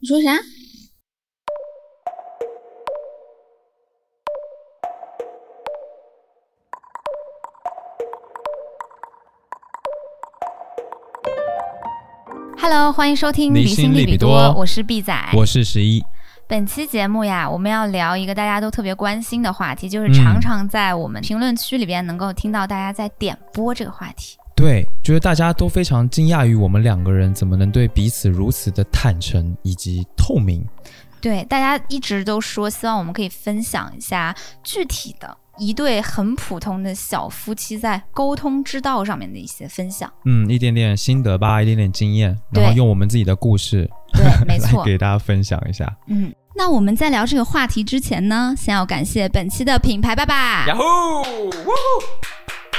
你说啥？Hello，欢迎收听《离离心利比比多》，我是 B 仔。我是十一，本期节目呀，我们要聊一个大家都特别关心的话题，就是嗯常常在我们评论区里边能够听到大家在点播这个话题。对，觉得大家都非常惊讶于我们两个人怎么能对彼此如此的坦诚以及透明。对，大家一直都说希望我们可以分享一下具体的一对很普通的小夫妻在沟通之道上面的一些分享。嗯，一点点心得吧，一点点经验，然后用我们自己的故事对，没错。给大家分享一下。嗯，那我们在聊这个话题之前呢，先要感谢本期的品牌爸爸，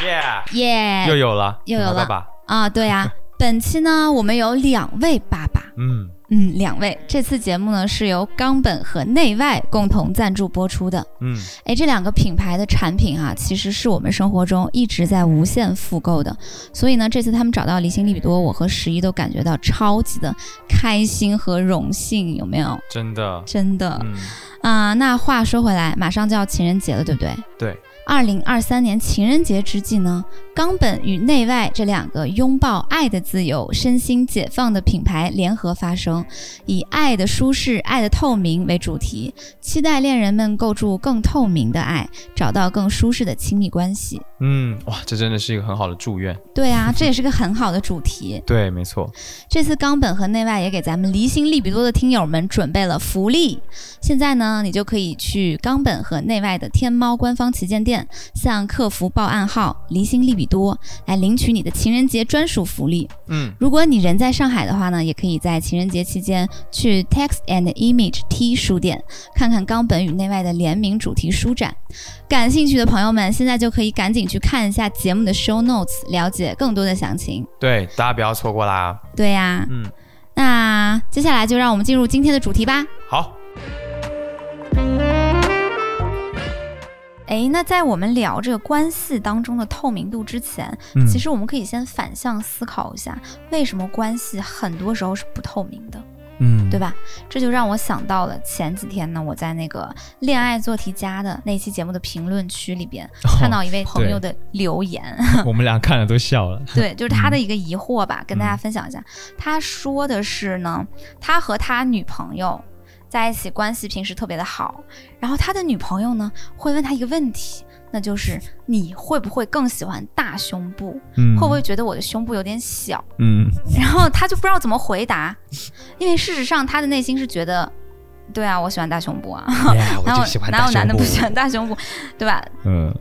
耶，耶、又有了，又有了。爸爸，啊，对呀、本期呢，我们有两位爸爸，嗯，嗯，两位。这次节目呢是由冈本和内外共同赞助播出的。嗯，哎，这两个品牌的产品啊，其实是我们生活中一直在无限复购的。所以呢，这次他们找到离心利比多，我和十一都感觉到超级的开心和荣幸，有没有？真的，真的。嗯，啊、那话说回来，马上就要情人节了，对不对？对，二零二三年情人节之际呢，冈本与内外这两个拥抱爱的自由、身心解放的品牌联合发声，以爱的舒适、爱的透明为主题，期待恋人们构筑更透明的爱，找到更舒适的亲密关系。嗯，哇，这真的是一个很好的祝愿。对啊，这也是个很好的主题。对，没错，这次冈本和内外也给咱们离心利比多的听友们准备了福利。现在呢，你就可以去冈本和内外的天猫官方旗舰店，向客服报暗号“离心利比多”来领取你的情人节专属福利。嗯，如果你人在上海的话呢，也可以在情人节期间去 Text and Image T 书店看看冈本与内外的联名主题书展。感兴趣的朋友们，现在就可以赶紧去看一下节目的 show notes，了解更多的详情。对，大家不要错过啦。对呀、嗯，那接下来就让我们进入今天的主题吧。好，诶，那在我们聊这个关系当中的透明度之前，嗯，其实我们可以先反向思考一下，为什么关系很多时候是不透明的，嗯，对吧？这就让我想到了前几天呢，我在那个恋爱做题家的那期节目的评论区里边，哦看到一位朋友的留言，我们俩看了都笑了。对，就是他的一个疑惑吧，跟大家分享一下。他说的是呢，他和他女朋友在一起，关系平时特别的好，然后他的女朋友呢会问他一个问题，那就是你会不会更喜欢大胸部？嗯，会不会觉得我的胸部有点小？嗯，然后他就不知道怎么回答，因为事实上他的内心是觉得。对啊，我喜欢大胸部啊，哪有哪有男的不喜欢大胸部，对吧？嗯，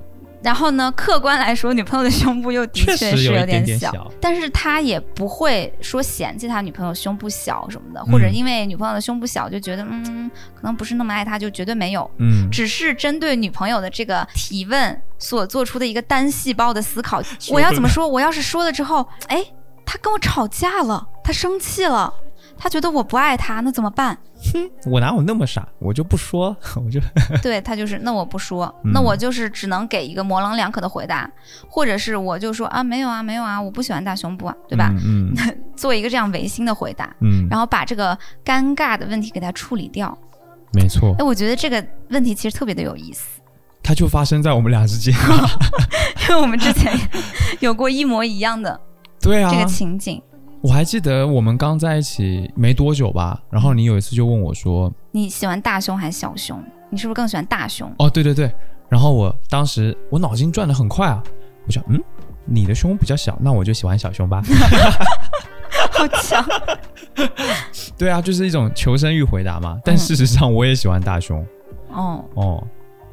然后呢，客观来说，女朋友的胸部又的确确是有一点小但是他也不会说嫌弃他女朋友胸部小什么的，或者嗯因为女朋友的胸部小就觉得嗯，可能不是那么爱她，就绝对没有。嗯，只是针对女朋友的这个提问所做出的一个单细胞的思考。我要怎么说？我要是说了之后，哎，他跟我吵架了，他生气了，他觉得我不爱他，那怎么办？哼 我哪有那么傻？我就不说，我就 对他就是，那我不说，嗯那我就是只能给一个模棱两可的回答，或者是我就说啊，没有啊，没有啊，我不喜欢大胸部啊，对吧？嗯嗯做一个这样违心的回答，嗯，然后把这个尴尬的问题给他处理掉。没错哎，，我觉得这个问题其实特别的有意思，它就发生在我们俩之间。因为我们之前有过一模一样的对啊这，个情景。我还记得我们刚在一起没多久吧，然后你有一次就问我说你喜欢大胸还是小胸？你是不是更喜欢大胸？：“哦，对对对。”然后我当时我脑筋转的很快啊，我想，嗯，你的胸比较小，那我就喜欢小胸吧。好强！对啊，就是一种求生欲回答嘛。但事实上，我也喜欢大胸哦，哦，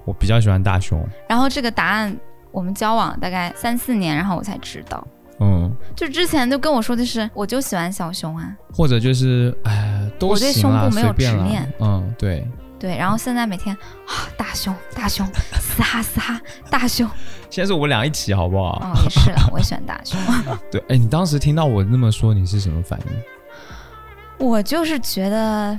我比较喜欢大胸。然后这个答案我们交往大概三四年，然后我才知道。嗯，就之前就跟我说的是，我就喜欢小胸啊，或者就是哎，都我对，胸部没有执念。嗯，对。对，然后现在每天啊大胸大胸嘶哈嘶哈大胸，现在是我们俩一起，好不好？哦也是啦，我也喜欢大胸，对，哎，你当时听到我那么说，你是什么反应？我就是觉得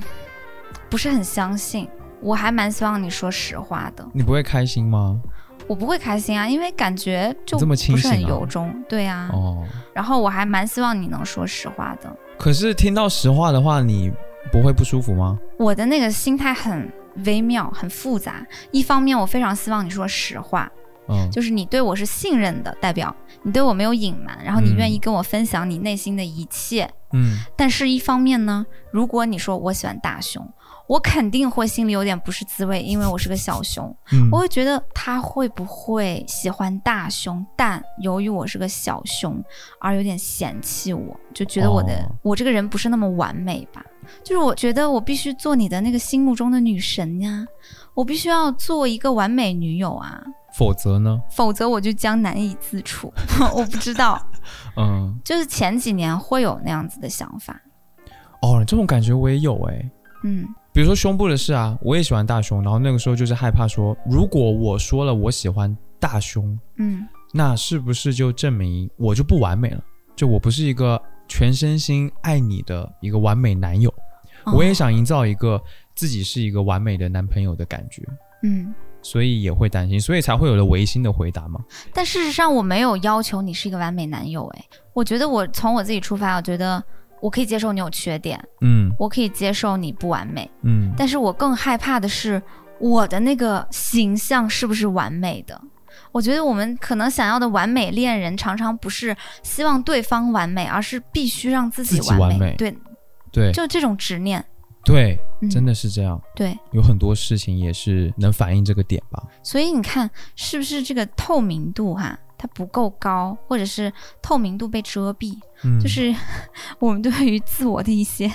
不是很相信，我还蛮希望你说实话的，你不会开心吗？我不会开心啊，因为感觉就这么清不是很由衷，对呀、啊，哦，然后我还蛮希望你能说实话的，可是听到实话的话，你不会不舒服吗？我的那个心态很微妙，很复杂。一方面，我非常希望你说实话，嗯，就是你对我是信任的，代表你对我没有隐瞒，然后你愿意跟我分享你内心的一切。嗯，但是，一方面呢，如果你说我喜欢大胸，我肯定会心里有点不是滋味，因为我是个小胸，嗯。我会觉得他会不会喜欢大胸，但由于我是个小胸，而有点嫌弃我，就觉得我的、哦。我这个人不是那么完美吧？就是我觉得我必须做你的那个心目中的女神呀，我必须要做一个完美女友啊，否则呢？否则我就将难以自处。我不知道，嗯，就是前几年会有那样子的想法，哦，这种感觉我也有哎、嗯比如说胸部的事啊，我也喜欢大胸，然后那个时候就是害怕说，如果我说了我喜欢大胸，嗯那是不是就证明我就不完美了？就我不是一个全身心爱你的一个完美男友？哦我也想营造一个自己是一个完美的男朋友的感觉，嗯。所以也会担心，所以才会有了违心的回答嘛。但事实上，我没有要求你是一个完美男友。哎，我觉得我从我自己出发，我觉得我可以接受你有缺点，嗯我可以接受你不完美，嗯，但是我更害怕的是我的那个形象是不是完美的。我觉得我们可能想要的完美恋人，常常不是希望对方完美，而是必须让自己自己完美对，对就这种执念。对，嗯、真的是这样。对，有很多事情也是能反映这个点吧。所以你看，是不是这个透明度哈，它不够高，或者是透明度被遮蔽？嗯，就是 我们对于自我的一些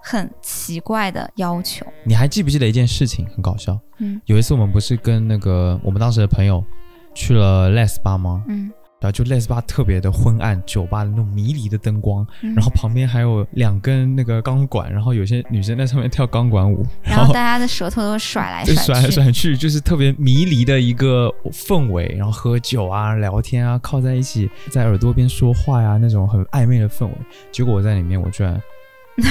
很奇怪的要求。你还记不记得一件事情很搞笑？嗯有一次我们不是跟那个我们当时的朋友去了 Les 吧吗？嗯，然后就 Les 吧特别的昏暗，酒吧的那种迷离的灯光，嗯然后旁边还有两根那个钢管，然后有些女生在上面跳钢管舞，然后大家的舌头都甩来就甩来。甩去，就是特别迷离的一个氛围，然后喝酒啊、聊天啊、靠在一起，在耳朵边说话呀、那种很暧昧的氛围。结果我在里面，我居然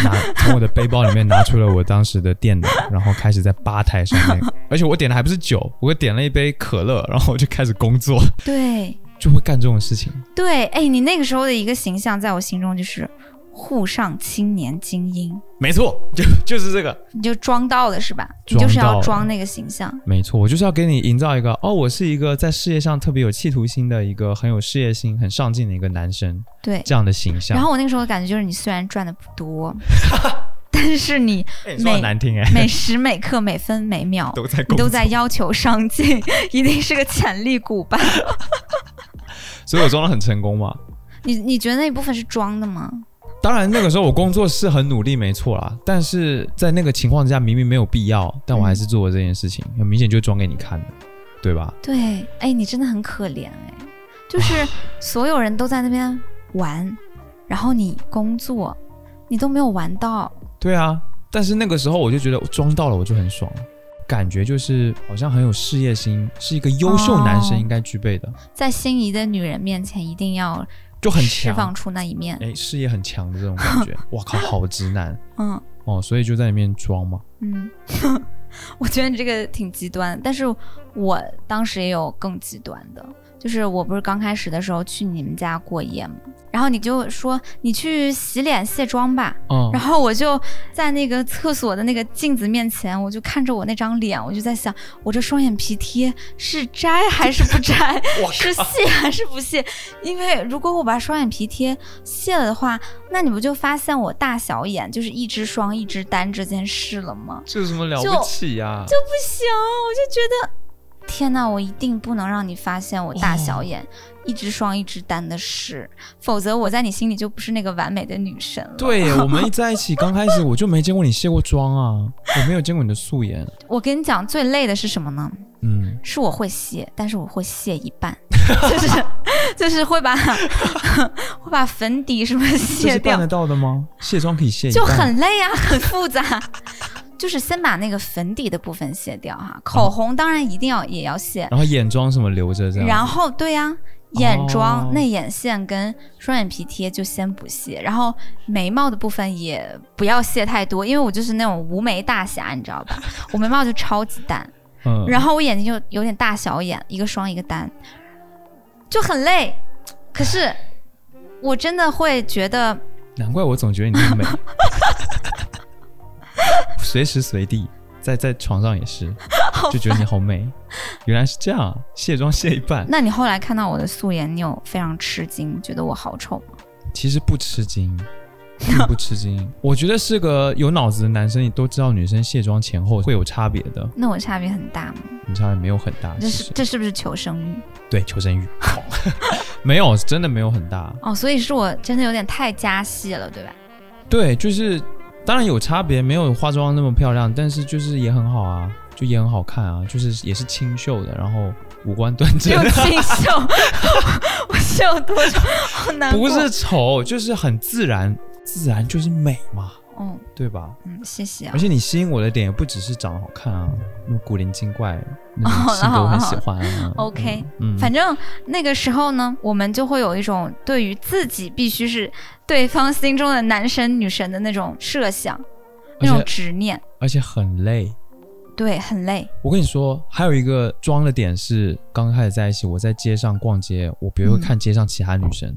拿 从我的背包里面拿出了我当时的电脑，然后开始在吧台上面，而且我点的还不是酒，我点了一杯可乐，然后我就开始工作，对就会干这种事情。对，哎，你那个时候的一个形象，在我心中就是沪上青年精英，没错，就就是这个。你就装到了是吧？你就是要装那个形象。没错，我就是要给你营造一个哦，我是一个在事业上特别有企图心的一个很有事业心、很上进的一个男生对，这样的形象。然后我那个时候的感觉就是，你虽然赚的不多，但是你每难听哎，每时每刻、每分每秒都在你都在要求上进，一定是个潜力股吧？所以我装的很成功嘛。你你觉得那一部分是装的吗？当然，那个时候我工作是很努力，没错啦。但是在那个情况之下，明明没有必要，但我还是做了这件事情，很明显就装给你看的，对吧？对，哎，你真的很可怜哎，就是 所有人都在那边玩，然后你工作，你都没有玩到。对啊。但是那个时候我就觉得装到了，我就很爽，感觉就是好像很有事业心，是一个优秀男生哦应该具备的，在心仪的女人面前，一定要就很释放，出那一面。哎，事业很强的这种感觉。哇靠，好直男嗯哦，所以就在里面装嘛。嗯，我觉得你这个挺极端，但是我当时也有更极端的，就是我不是刚开始的时候去你们家过夜嘛，然后你就说你去洗脸卸妆吧，嗯然，后我就在那个厕所的那个镜子面前，我就看着我那张脸，我就在想，我这双眼皮贴是摘还是不摘？是卸还是不卸？因为如果我把双眼皮贴卸了的话，那你不就发现我大小眼就是一只双一只单这件事了吗？这有什么了不起呀、就不行，我就觉得，天哪，我一定不能让你发现我大小眼、一只双一只单的事，否则我在你心里就不是那个完美的女神了。对，我们一在一起刚开始我就没见过你卸过妆啊，我没有见过你的素颜。我跟你讲，最累的是什么呢？嗯，是我会卸，但是我会卸一半，就是就是会把 会把粉底什么卸掉是办得，到的吗？卸妆可以卸一就很累啊，很复杂。就是先把那个粉底的部分卸掉哈，口红当然一定要也要卸，然后眼妆什么留着这样。然后对呀、眼妆、哦内眼线跟双眼皮贴就先不卸，然后眉毛的部分也不要卸太多，因为我就是那种无眉大侠，你知道吧？我眉毛就超级淡，嗯，然后我眼睛就有点大小眼，一个双一个单，就很累。可是我真的会觉得，难怪我总觉得你那么美。随时随地，在在床上也是，就觉得你好美。原来是这样啊，卸妆卸一半，那你后来看到我的素颜，你有非常吃惊，觉得我好丑吗？其实不吃惊，并不吃惊。我觉得是个有脑子的男生，你都知道女生卸妆前后会有差别的，那我差别很大吗？你差别没有很大。这是这是不是求生欲？对求生欲，好 没有，真的没有很大。哦，所以是我真的有点太加戏了，对吧？对，就是当然有差别，没有化妆那么漂亮，但是就是也很好啊，就也很好看啊，就是也是清秀的，然后五官端正又，清秀，我秀多丑？好难过。不是丑，就是很自然，自然就是美嘛，嗯对吧？嗯，谢谢啊而。且你吸引我的点也不只是长得好看啊，那种古灵精怪那种哦性格我很喜欢啊。OK，嗯，反正那个时候呢，我们就会有一种对于自己必须是对方心中的男神女神的那种设想，那种执念，而且很累。对，很累。我跟你说，还有一个装的点是，刚开始在一起，我在街上逛街，我比如看街上其他女生，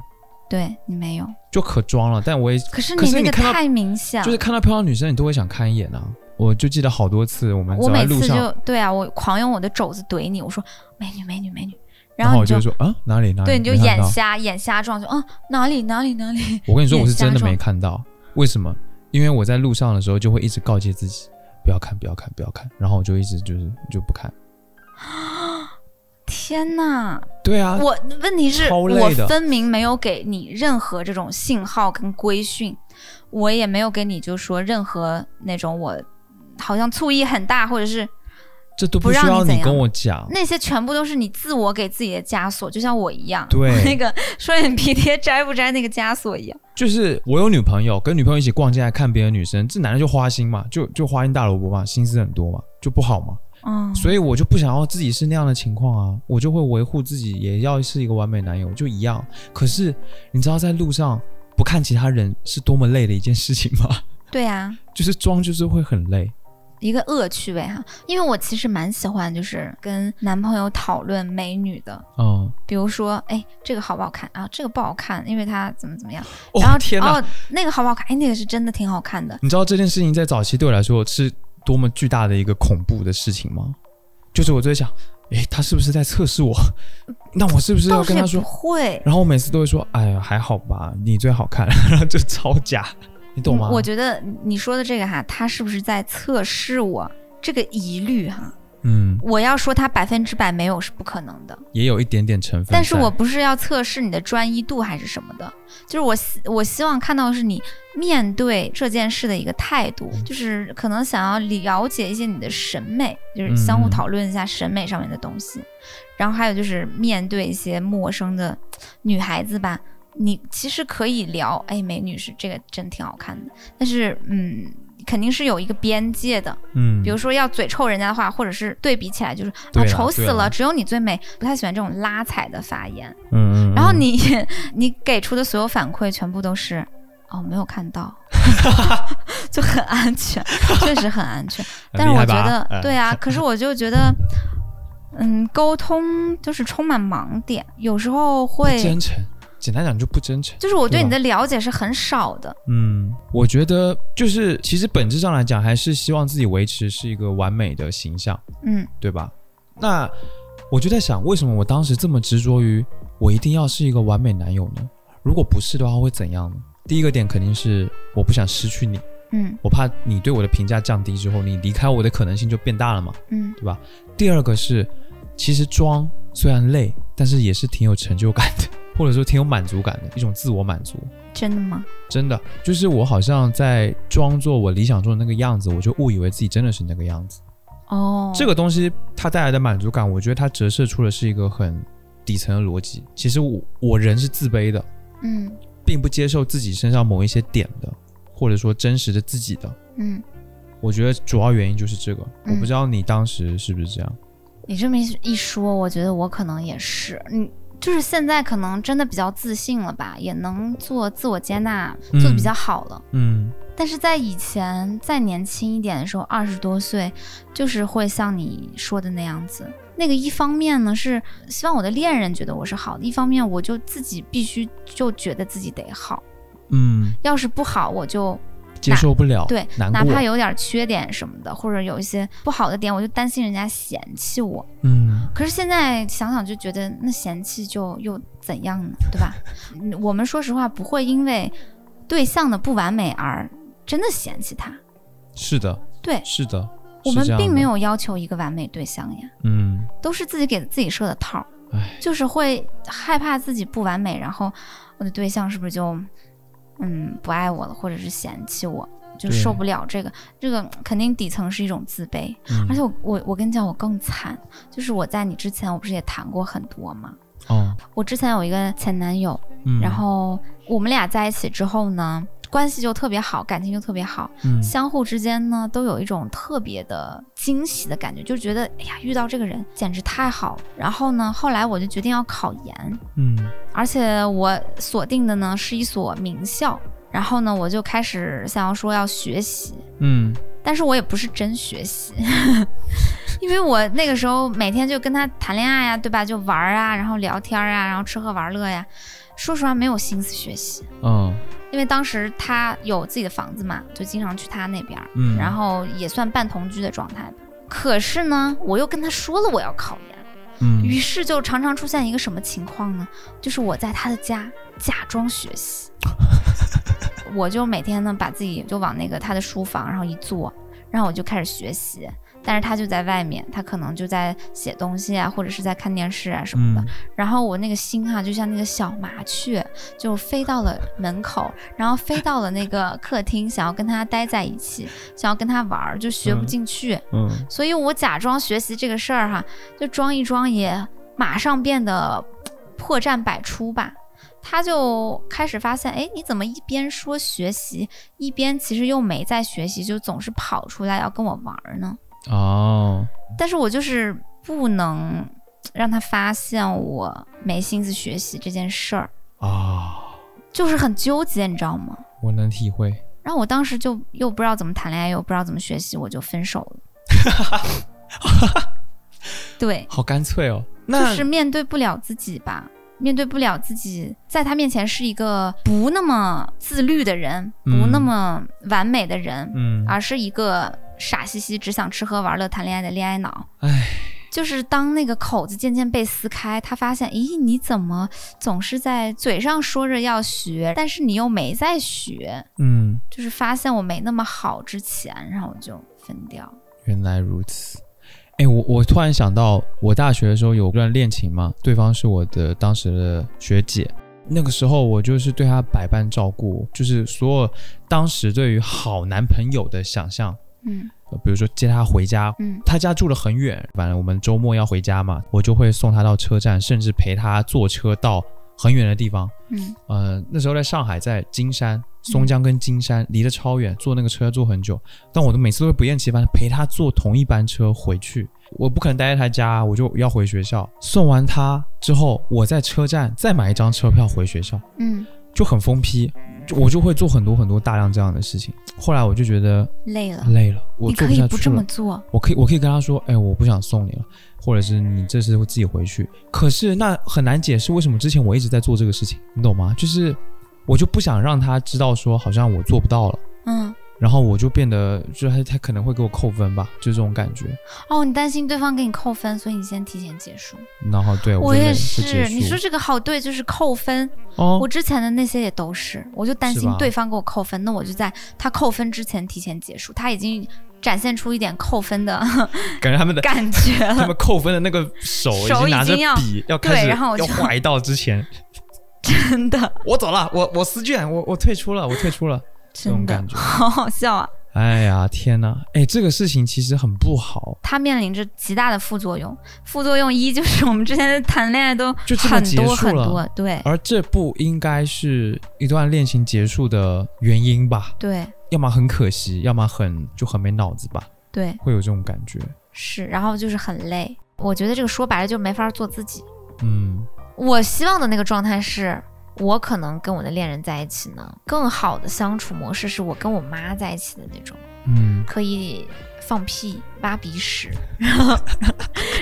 对你没有，就可装了，但我也可是你那个太明显。了，就是看到漂亮女生，你都会想看一眼啊。我就记得好多次，我们我每次走在路上，就对啊，我狂用我的肘子怼你，我说美女美女美女，然后我就说啊哪里哪里，对你就眼瞎眼瞎撞，就啊哪里哪里哪里，我跟你说，我是真的没看到，为什么？因为我在路上的时候就会一直告诫自己不要看，不要看，不要看，然后我就一直就是就不看。天呐！对啊，我问题是我分明没有给你任何这种信号跟规训，我也没有给你就说任何那种我好像醋意很大，或者是这都不需要你跟我讲。那些全部都是你自我给自己的枷锁，就像我一样，对那个双眼皮贴摘不摘那个枷锁一样。就是我有女朋友，跟女朋友一起逛街还看别的女生，这男的就花心嘛，就就花心大萝卜嘛，心思很多嘛，就不好嘛。嗯，所以我就不想要自己是那样的情况啊，我就会维护自己，也要是一个完美男友，就一样。可是你知道在路上不看其他人是多么累的一件事情吗？对啊，就是装就是会很累。一个恶趣味哈，因为我其实蛮喜欢就是跟男朋友讨论美女的，嗯，比如说，哎，这个好不好看啊？这个不好看，因为它怎么怎么样。然后哦天哪！哦，那个好不好看？哎，那个是真的挺好看的。你知道这件事情在早期对我来说是多么巨大的一个恐怖的事情吗？就是我就在想，诶，他是不是在测试我？那我是不是要跟他说？会，然后我每次都会说，哎呀，还好吧，你最好看，然后就超假，你懂吗？嗯我觉得你说的这个哈，他是不是在测试我这个疑虑哈？嗯，我要说它百分之百没有是不可能的，也有一点点成分。但是我不是要测试你的专一度还是什么的，就是我希我希望看到的是你面对这件事的一个态度，就是可能想要了解一些你的审美，就是相互嗯讨论一下审美上面的东西，然后还有就是面对一些陌生的女孩子吧，你其实可以聊，哎，美女是这个真挺好看的，但是嗯。肯定是有一个边界的，嗯，比如说要嘴臭人家的话，或者是对比起来就是啊丑死了，只有你最美，不太喜欢这种拉踩的发言。嗯嗯，然后嗯你 你给出的所有反馈全部都是哦没有看到，就很安全，确实很安全。但是我觉得哎对啊，可是我就觉得，嗯，沟通就是充满盲点，有时候不会简单讲就不真诚。就是我对你的了解是很少的。嗯，我觉得就是其实本质上来讲，还是希望自己维持是一个完美的形象，嗯对吧？那我就在想，为什么我当时这么执着于我一定要是一个完美男友呢？如果不是的话，会怎样呢？第一个点肯定是我不想失去你，嗯我怕你对我的评价降低之后，你离开我的可能性就变大了嘛，嗯对吧？第二个是，其实装虽然累，但是也是挺有成就感的，或者说挺有满足感的一种自我满足。真的吗？真的，就是我好像在装作我理想中的那个样子，我就误以为自己真的是那个样子。哦，这个东西它带来的满足感，我觉得它折射出的是一个很底层的逻辑。其实我我人是自卑的，嗯并不接受自己身上某一些点的，或者说真实的自己的。嗯，我觉得主要原因就是这个。嗯我不知道你当时是不是这样。你这么一一说，我觉得我可能也是，嗯，就是现在可能真的比较自信了吧，也能做自我接纳，嗯做的比较好了。嗯但是在以前再年轻一点的时候，二十多岁，就是会像你说的那样子。那个一方面呢是希望我的恋人觉得我是好的，一方面我就自己必须就觉得自己得好，嗯要是不好我就接受不了，对，哪怕有点缺点什么的，或者有一些不好的点，我就担心人家嫌弃我。嗯可是现在想想就觉得，那嫌弃就又怎样呢？对吧？嗯我们说实话不会因为对象的不完美而真的嫌弃他。是的，对是的，我们并没，有要求一个完美对象呀，嗯，都是自己给自己设的套就是会害怕自己不完美，然后我的对象是不是就嗯不爱我了，或者是嫌弃我，就受不了这个，这个肯定底层是一种自卑。嗯而且我我我跟你讲，我更惨，就是我在你之前，我不是也谈过很多吗？哦，我之前有一个前男友，嗯，然后我们俩在一起之后呢，关系就特别好，感情就特别好，嗯相互之间呢都有一种特别的惊喜的感觉，就觉得哎呀，遇到这个人简直太好了。然后呢，后来我就决定要考研，嗯而且我锁定的呢是一所名校，然后呢，我就开始想要说要学习，嗯但是我也不是真学习，因为我那个时候每天就跟他谈恋爱呀、对吧？就玩儿啊，然后聊天啊，然后吃喝玩乐呀。说实话，没有心思学习，嗯因为当时他有自己的房子嘛，就经常去他那边儿，嗯，然后也算半同居的状态吧。可是呢，我又跟他说了我要考研，嗯于是就常常出现一个什么情况呢？就是我在他的家假装学习，我就每天呢把自己就往那个他的书房，然后一坐，然后我就开始学习。但是他就在外面，他可能就在写东西啊，或者是在看电视啊什么的。嗯然后我那个心哈、就像那个小麻雀，就飞到了门口，然后飞到了那个客厅，想要跟他待在一起，想要跟他玩儿，就学不嗯进去。嗯所以我假装学习这个事儿哈，就装一装也马上变得破绽百出吧。他就开始发现，哎，你怎么一边说学习，一边其实又没在学习，就总是跑出来要跟我玩儿呢？哦，但是我就是不能让他发现我没心思学习这件事儿，啊，就是很纠结，你知道吗？我能体会，然后我当时就又不知道怎么谈恋爱，又不知道怎么学习，我就分手了。对，好干脆哦。就是面对不了自己吧，面对不了自己，在他面前是一个不那么自律的人，嗯。不那么完美的人，嗯，而是一个傻兮兮只想吃喝玩乐谈恋爱的恋爱脑。唉，就是当那个口子渐渐被撕开，他发现，咦，你怎么总是在嘴上说着要学，但是你又没在学？嗯，就是发现我没那么好之前，然后我就分掉。原来如此。哎，我我突然想到，我大学的时候有段恋情嘛，对方是我的当时的学姐。那个时候我就是对她百般照顾，就是所有当时对于好男朋友的想象，嗯。呃比如说接他回家，嗯。他家住得很远，反正我们周末要回家嘛，我就会送他到车站，甚至陪他坐车到很远的地方。嗯。呃，那时候在上海，在金山、松江跟金山离得超远，坐那个车要坐很久，但我都每次都会不厌其烦陪他坐同一班车回去。我不可能待在他家，我就要回学校。送完他之后，我在车站再买一张车票回学校，嗯，就很疯批，就我就会做很多很多大量这样的事情。后来我就觉得累了，累了，我你做可以不这么下去了。做。我可以，我可以跟他说，哎，我不想送你了，或者是你这次会自己回去。可是那很难解释为什么之前我一直在做这个事情，你懂吗？就是我就不想让他知道说好像我做不到了，嗯，然后我就变得就是他他可能会给我扣分吧，就这种感觉。哦，你担心对方给你扣分，所以你先提前结束。然后对我也是，你说这个好对，就是扣分。哦我之前的那些也都是，我就担心对方给我扣分，那我就在他扣分之前提前结束。他已经展现出一点扣分的 感觉他们的感觉了，他们扣分的那个手已手经拿着笔要开对始然后我就要划一道之前，真的我走了，我我撕卷，我我退出了，我退出了，这种感觉。好好笑啊！哎呀，天哪！哎，这个事情其实很不好，它面临着极大的副作用。副作用一 就是我们之前谈恋爱都就这么很结束了多很多，对而这不应该是一段恋情结束的原因吧？对要么很可惜，要么很就很没脑子吧，对会有这种感觉。是，然后就是很累。我觉得这个说白了就没法做自己。嗯我希望的那个状态是。我可能跟我的恋人在一起呢，更好的相处模式是我跟我妈在一起的那种，嗯，可以放屁、挖鼻屎，然 后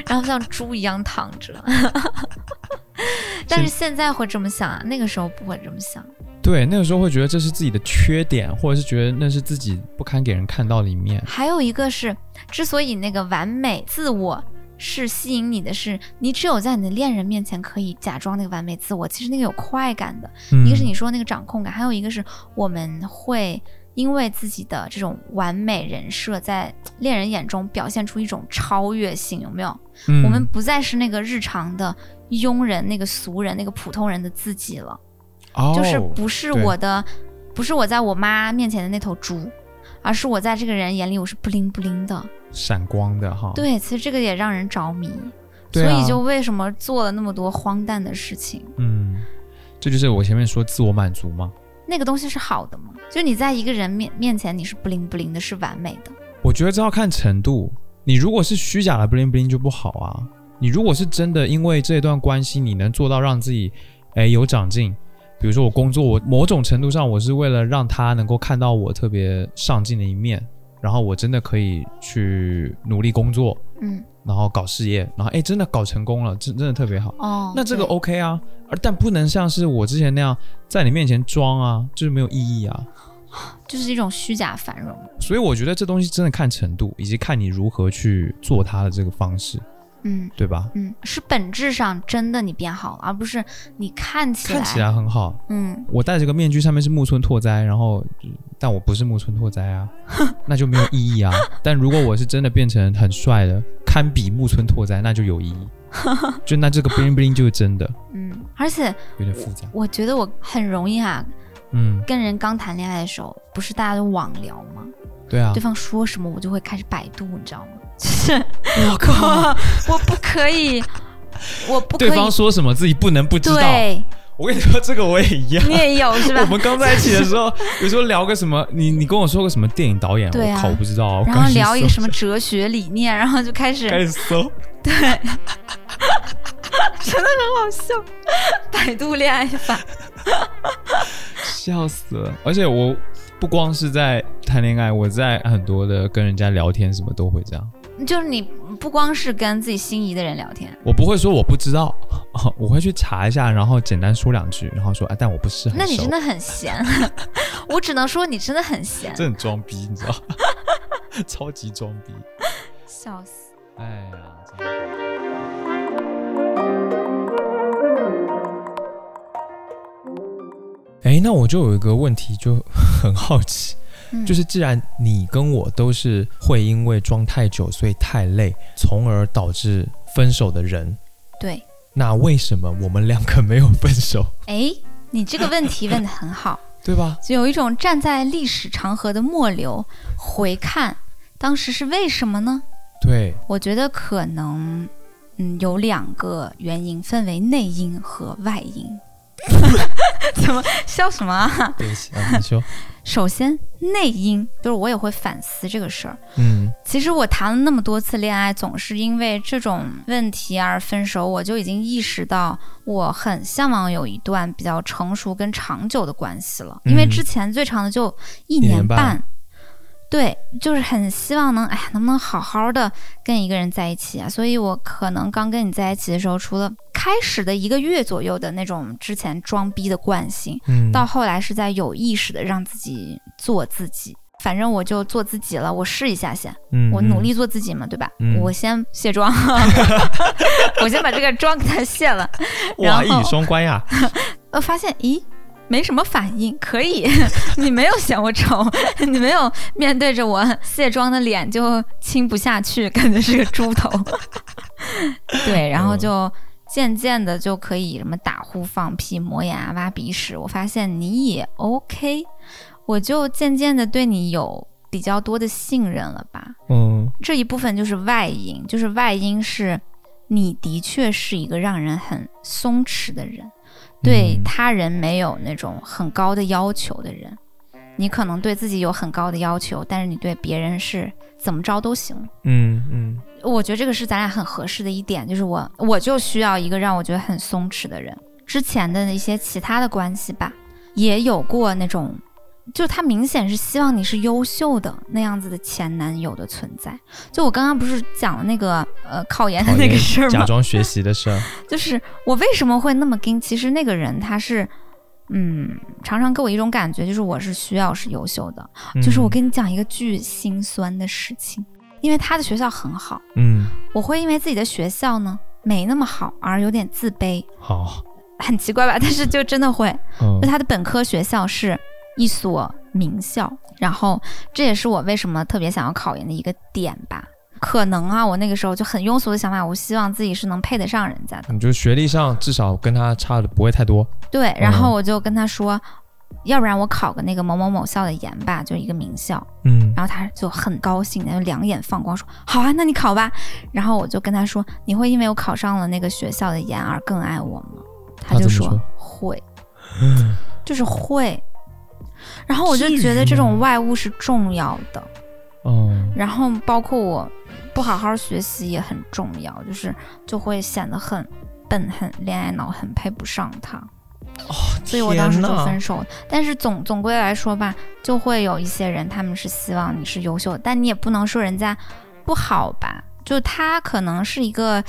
然后像猪一样躺着。但是现在会这么想啊，那个时候不会这么想。对，那个时候会觉得这是自己的缺点，或者是觉得那是自己不堪给人看到的一面。还有一个是，之所以那个完美自我是吸引你的是，你只有在你的恋人面前可以假装那个完美自我，其实那个有快感的。嗯一个是你说那个掌控感，还有一个是我们会因为自己的这种完美人设，在恋人眼中表现出一种超越性，有没有？嗯我们不再是那个日常的庸人、那个俗人、那个普通人的自己了。哦就是不是我的，不是我在我妈面前的那头猪，而是我在这个人眼里我是不灵不灵的。闪光的哈。对，其实这个也让人着迷，对啊所以就为什么做了那么多荒诞的事情？嗯，这就是我前面说自我满足嘛。那个东西是好的吗？就你在一个人面面前你是不灵不灵的，是完美的。我觉得这要看程度。你如果是虚假的 bling bling 就不好啊。你如果是真的因为这段关系，你能做到让自己哎有长进，比如说我工作，我某种程度上我是为了让他能够看到我特别上进的一面，然后我真的可以去努力工作，嗯，然后搞事业，然后哎真的搞成功了，真真的特别好。哦，那这个 OK 啊，而但不能像是我之前那样在你面前装啊，就是没有意义啊。就是一种虚假繁荣。所以我觉得这东西真的看程度，以及看你如何去做它的这个方式，嗯对吧？嗯，是本质上真的你变好了，而不是你看起来看起来很好，嗯我戴这个面具，上面是木村拓哉，然后但我不是木村拓哉啊，那就没有意义啊。但如果我是真的变成很帅的，堪比木村拓哉，那就有意义。就那这个 bling bling 就是真的，嗯，而且有点复杂。我觉得我很容易啊，嗯，跟人刚谈恋爱的时候，不是大家都网聊吗？对啊对，方说什么我就会开始百度，你知道吗？就 是我靠，我不可以，我不可以对方说什么自己不能不知道。对，我跟你说，这个我也一样。你也有是吧我？们刚在一起的时候，有时候聊个什么，你你跟我说个什么电影导演，对啊我靠，我不知道然后聊一个什么哲学理念，然后就开始开始搜，对，真的很好笑，百度恋爱法。笑死了。而且我不光是在谈恋爱，我在很多的跟人家聊天什么都会这样。就是你不光是跟自己心仪的人聊天，我不会说我不知道，我会去查一下，然后简单说两句，然后说哎，但我不是很。那你真的很闲。我只能说你真的很闲，这很装逼，你知道？超级装逼。笑死。哎呀，真的哎，那我就有一个问题，就很好奇，嗯就是既然你跟我都是会因为装太久，所以太累，从而导致分手的人，对，那为什么我们两个没有分手？哎，你这个问题问得很好。对吧？就有一种站在历史长河的末流回看，当时是为什么呢？对，我觉得可能，嗯，有两个原因，分为内因和外因。怎么笑什么啊？对不起啊，你说，首先，内因就是我也会反思这个事儿。嗯其实我谈了那么多次恋爱，总是因为这种问题而分手，我就已经意识到我很向往有一段比较成熟跟长久的关系了。因为嗯之前最长的就一一年半半，对，就是很希望能，哎呀，能不能好好的跟一个人在一起啊？所以我可能刚跟你在一起的时候，除了开始的一个月左右的那种之前装逼的惯性，嗯，到后来是在有意识的让自己做自己。反正我就做自己了，我试一下先，嗯我努力做自己嘛，对吧？嗯我先卸妆，我先把这个妆给它卸了。然哇，后一语双关呀，我 发现，咦，没什么反应，可以，你没有嫌我丑，你没有面对着我卸妆的脸就亲不下去，感觉是个猪头。对，然后就渐渐的就可以什么打呼、放屁、磨牙、挖鼻屎。我发现你也 OK，我就渐渐的对你有比较多的信任了吧。嗯这一部分就是外因，就是外因是你的确是一个让人很松弛的人，对嗯他人没有那种很高的要求的人。你可能对自己有很高的要求，但是你对别人是怎么着都行。嗯嗯我觉得这个是咱俩很合适的一点，就是我我就需要一个让我觉得很松弛的人。之前的一些其他的关系吧，也有过那种，就他明显是希望你是优秀的那样子的前男友的存在。就我刚刚不是讲了那个呃考研的那个事儿吗？假装学习的事儿，就是我为什么会那么跟？其实那个人他是嗯，常常给我一种感觉，就是我是需要是优秀的。就是我嗯跟你讲一个巨心酸的事情，因为他的学校很好，嗯我会因为自己的学校呢没那么好而有点自卑，好很奇怪吧？但是就真的会，嗯就他的本科学校是一所名校，然后这也是我为什么特别想要考研的一个点吧。可能啊，我那个时候就很庸俗的想法，我希望自己是能配得上人家的。你就学历上至少跟他差的不会太多。对，然后嗯我就跟他说，要不然我考个那个某某某校的研吧，就一个名校。嗯然后他就很高兴，然后两眼放光说：“好啊，那你考吧。”然后我就跟他说：“你会因为我考上了那个学校的研而更爱我吗？”他就说：“他怎么说会，就是会。”然后我就觉得这种外物是重要的，嗯然后包括我不好好学习也很重要，就是就会显得很笨、很恋爱脑、很配不上他。哦所以我当时就分手了。但是总总归来说吧，就会有一些人，他们是希望你是优秀的，但你也不能说人家不好吧？就他可能是一个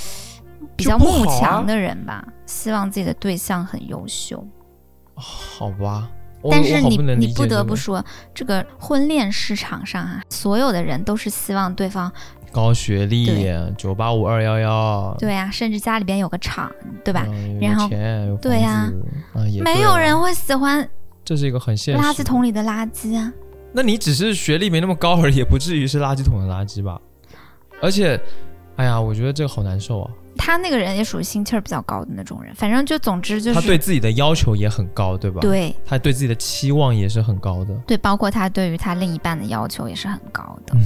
比较慕强的人吧，希望自己的对象很优秀。好吧。我但是你不你不得不说，这个婚恋市场上啊，所有的人都是希望对方高学历对，九八五二幺幺，对呀、甚至家里边有个厂，对吧？嗯然后对呀没有人会喜欢这是一个很现实。垃圾桶里的垃圾啊。那你只是学历没那么高而已，也不至于是垃圾桶的垃圾吧？而且，哎呀，我觉得这个好难受啊。他那个人也属于心气儿比较高的那种人，反正就总之就是他对自己的要求也很高，对吧？，对。他对自己的期望也是很高的。对，包括他对于他另一半的要求也是很高的，嗯。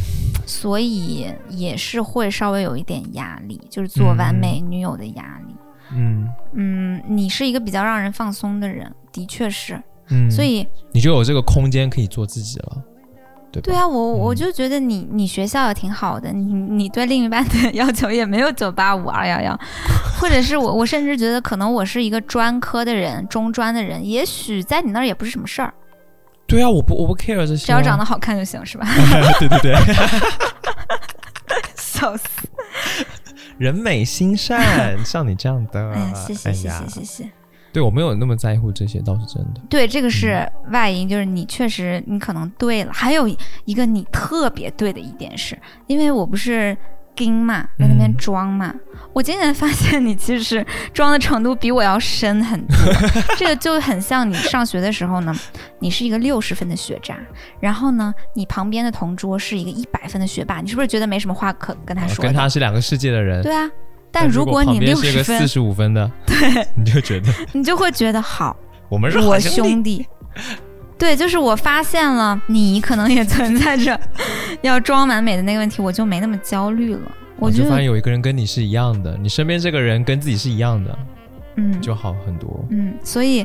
所以也是会稍微有一点压力，就是做完美女友的压力。嗯。嗯，你是一个比较让人放松的人，的确是，嗯，所以你就有这个空间可以做自己了，对？对啊，我我嗯就觉得你你学校也挺好的，你你对另一半的要求也没有九八五二幺幺，或者是我我甚至觉得可能我是一个专科的人，中专的人，也许在你那儿也不是什么事儿，对啊，我不我不 care 这些啊，只要长得好看就行，是吧？对 对对，笑死！人美心善，像你这样的，哎呀，谢谢谢谢谢谢。对我没有那么在乎这些，倒是真的。对，这个是嗯外因，就是你确实你可能对了。还有一个你特别对的一点是，因为我不是盯嘛，在那边嗯装嘛，我今年发现你其实是装的程度比我要深很多。这个就很像你上学的时候呢，你是一个六十分的学渣，然后呢，你旁边的同桌是一个一百分的学霸，你是不是觉得没什么话可跟他说的？跟他是两个世界的人。对啊。但但如果你六十分四，十五分的，对，你就觉得你就会觉得好，我们是我好兄弟。对，就是我发现了你可能也存在着要装完美的那个问题，我就没那么焦虑了。我就发现有一个人跟你是一样的，你身边这个人跟自己是一样的，嗯，就好很多。嗯，所以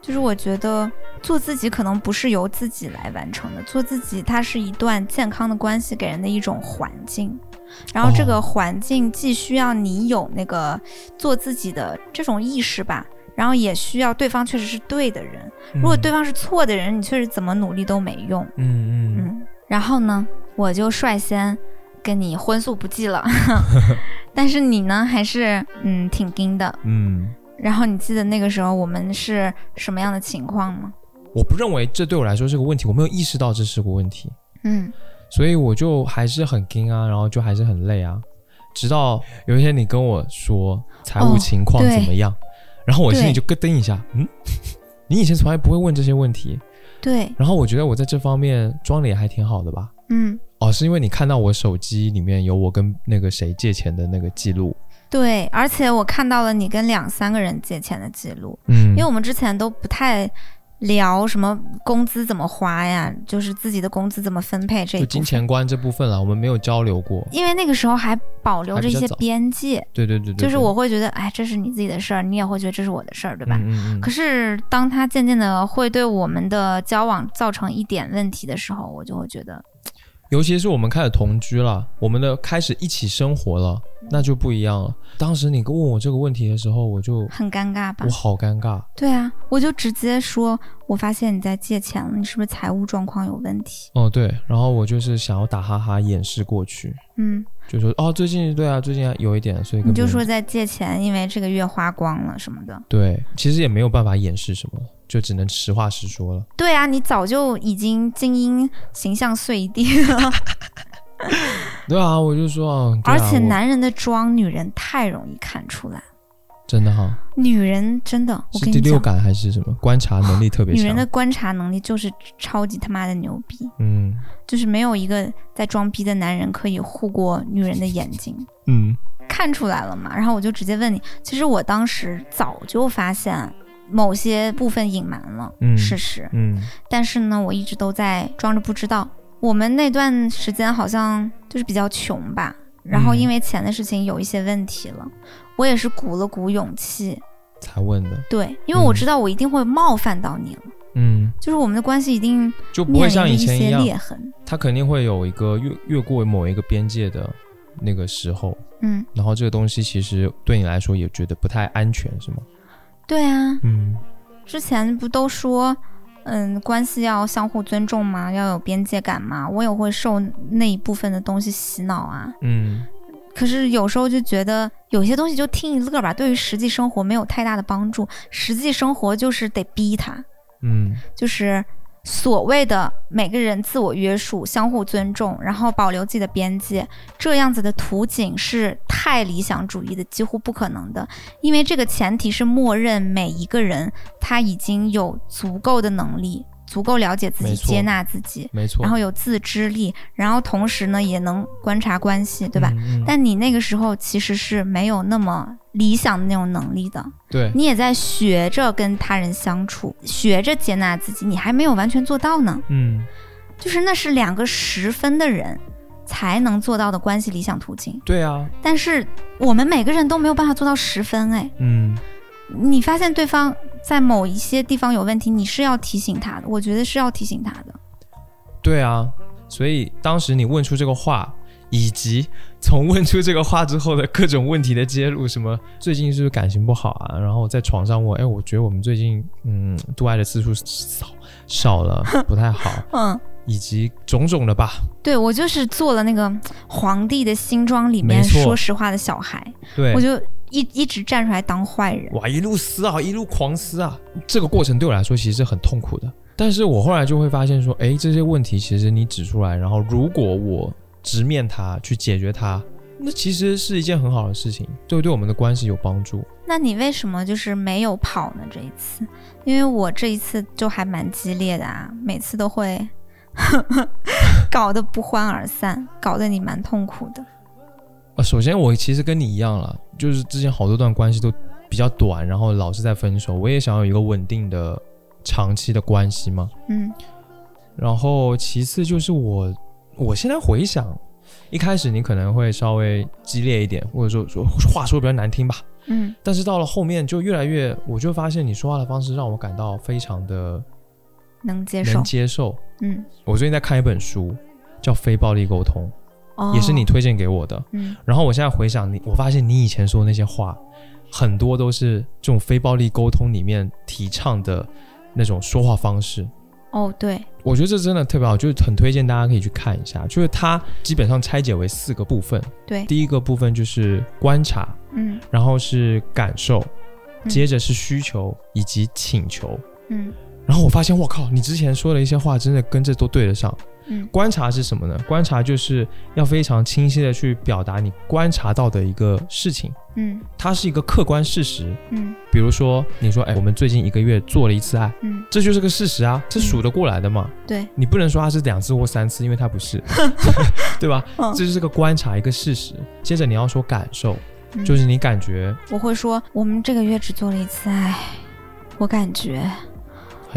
就是我觉得做自己可能不是由自己来完成的，做自己它是一段健康的关系给人的一种环境，然后这哦个环境既需要你有那个做自己的这种意识吧。然后也需要对方确实是对的人，如果对方是错的人，你确实怎么努力都没用。嗯，嗯嗯，嗯，然后呢，我就率先跟你荤素不忌了，但是你呢，还是嗯挺硬的。嗯，然后你记得那个时候我们是什么样的情况吗？我不认为这对我来说是个问题，我没有意识到这是个问题，嗯所以我就还是很惊啊，然后就还是很累啊，直到有一天你跟我说财务哦情况怎么样，然后我心里就咯噔一下，嗯，你以前从来不会问这些问题，对，然后我觉得我在这方面装的也还挺好的吧。嗯。哦，是因为你看到我手机里面有我跟那个谁借钱的那个记录，对，而且我看到了你跟两三个人借钱的记录，嗯，因为我们之前都不太。聊什么工资怎么花呀？就是自己的工资怎么分配这一就。金钱观这部分了，我们没有交流过。因为那个时候还保留着一些边界，对对对对，就是，我会觉得，哎，这是你自己的事儿，你也会觉得这是我的事儿，对吧？嗯嗯嗯，可是当他渐渐的会对我们的交往造成一点问题的时候，我就会觉得，尤其是我们开始同居了，我们的开始一起生活了，那就不一样了。当时你问我这个问题的时候，我就很尴尬吧我？好尴尬。对啊，我就直接说，我发现你在借钱了，你是不是财务状况有问题？哦，对，然后我就是想要打哈哈掩饰过去。嗯，就说哦，最近对啊，最近有一点，所以你就说在借钱，因为这个月花光了什么的。对，其实也没有办法掩饰什么，就只能实话实说了。对啊，你早就已经精英形象碎地了，对啊，我就说，啊而且男人的妆，女人太容易看出来。真的哈，女人真的，我跟你讲，第六感还是什么？观察能力特别强。女人的观察能力就是超级他妈的牛逼，嗯就是没有一个在装逼的男人可以护过女人的眼睛。嗯看出来了嘛？然后我就直接问你，其实我当时早就发现某些部分隐瞒了嗯事实，嗯但是呢，我一直都在装着不知道。我们那段时间好像就是比较穷吧，然后嗯。因为钱的事情有一些问题了，我也是鼓了鼓勇气，才问的。对，因为我嗯知道我一定会冒犯到你了，嗯，就是我们的关系一定就不会像以前一样，些裂痕。他肯定会有一个越越过某一个边界的那个时候，嗯，然后这个东西其实对你来说也觉得不太安全，是吗？对啊，嗯。之前不都说，嗯，关系要相互尊重嘛？要有边界感嘛？我也会受那一部分的东西洗脑啊。嗯可是有时候就觉得有些东西就听一乐吧，对于实际生活没有太大的帮助。实际生活就是得逼他，嗯就是所谓的每个人自我约束、相互尊重，然后保留自己的边界，这样子的图景是太理想主义的，几乎不可能的。因为这个前提是默认每一个人他已经有足够的能力，足够了解自己、接纳自己，没错。然后有自知力，然后同时呢也能观察关系，对吧？嗯？嗯但你那个时候其实是没有那么理想的那种能力的，对，你也在学着跟他人相处，学着接纳自己，你还没有完全做到呢。嗯就是那是两个十分的人才能做到的关系理想途径，对啊，但是我们每个人都没有办法做到十分。哎，嗯你发现对方在某一些地方有问题，你是要提醒他的，我觉得是要提醒他的。对啊，所以当时你问出这个话，以及从问出这个话之后的各种问题的揭露，什么最近是不是感情不好啊？然后在床上问，哎，我觉得我们最近嗯度爱的次数少少了，不太好，嗯，以及种种的吧。对我就是做了那个皇帝的新装里面说实话的小孩，对我，就一一直站出来当坏人。哇，一路撕啊，一路狂撕啊，这个过程对我来说其实是很痛苦的。但是我后来就会发现说，哎，这些问题其实你指出来，然后如果我直面它，去解决它，那其实是一件很好的事情，就对我们的关系有帮助。那你为什么就是没有跑呢？这一次，因为我这一次就还蛮激烈的啊，每次都会 搞得不欢而散，搞得你蛮痛苦的。啊，首先我其实跟你一样了，就是之前好多段关系都比较短，然后老是在分手。我也想要有一个稳定的、长期的关系嘛。嗯然后其次就是我，我现在回想，一开始你可能会稍微激烈一点，或者说说话说比较难听吧。嗯但是到了后面就越来越，我就发现你说话的方式让我感到非常的能接受能。接受。嗯，我最近在看一本书，叫《非暴力沟通》，哦，也是你。推荐给我的。嗯然后我现在回想你，我发现你以前说的那些话，很多都是这种非暴力沟通里面提倡的那种说话方式。哦，对，我觉得这真的特别好，就是很推荐大家可以去看一下。就是它基本上拆解为四个部分，对，第一个部分就是观察，嗯然后是感受，嗯接着是需求以及请求。嗯然后我发现，我靠，你之前说的一些话真的跟这都对得上。嗯。观察是什么呢？观察就是要非常清晰的去表达你观察到的一个事情，嗯。它是一个客观事实。嗯。比如说，你说，哎，我们最近一个月做了一次爱，嗯，这就是个事实啊，这数得过来的嘛。对，你不能说它是两次或三次，因为它不是，对吧？嗯。这就是个观察，一个事实。接着你要说感受，嗯。就是你感觉我会说，我们这个月只做了一次爱，我感觉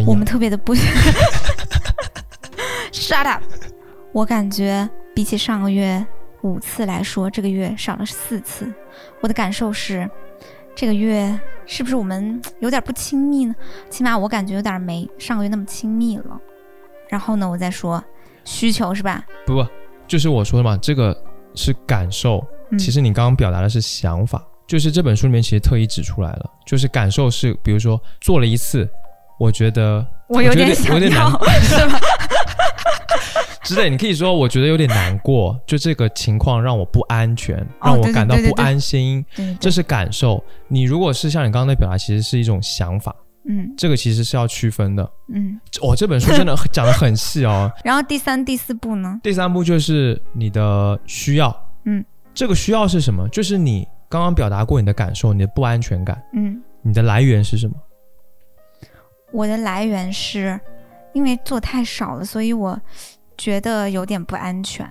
我们特别的不 ，shut up，我感觉比起上个月五次来说，这个月少了四次。我的感受是，这个月是不是我们有点不亲密呢？起码我感觉有点没上个月那么亲密了。然后呢，我再说需求是吧？不不，就是我说的嘛，这个是感受，嗯其实你刚刚表达的是想法，就是这本书里面其实特意指出来了，就是感受是，比如说做了一次，我觉得我有点想 是吧？之类。你可以说我觉得有点难过，就这个情况让我不安全，让我感到不安心，这是感受。你如果是像你刚刚的表达，其实是一种想法，嗯这个其实是要区分的。嗯。我、这本书真的讲的很细哦。然后第三、第四步呢？第三步就是你的需要，嗯，这个需要是什么？就是你刚刚表达过你的感受，你的不安全感，嗯，你的来源是什么？我的来源是因为做太少了，所以我觉得有点不安全，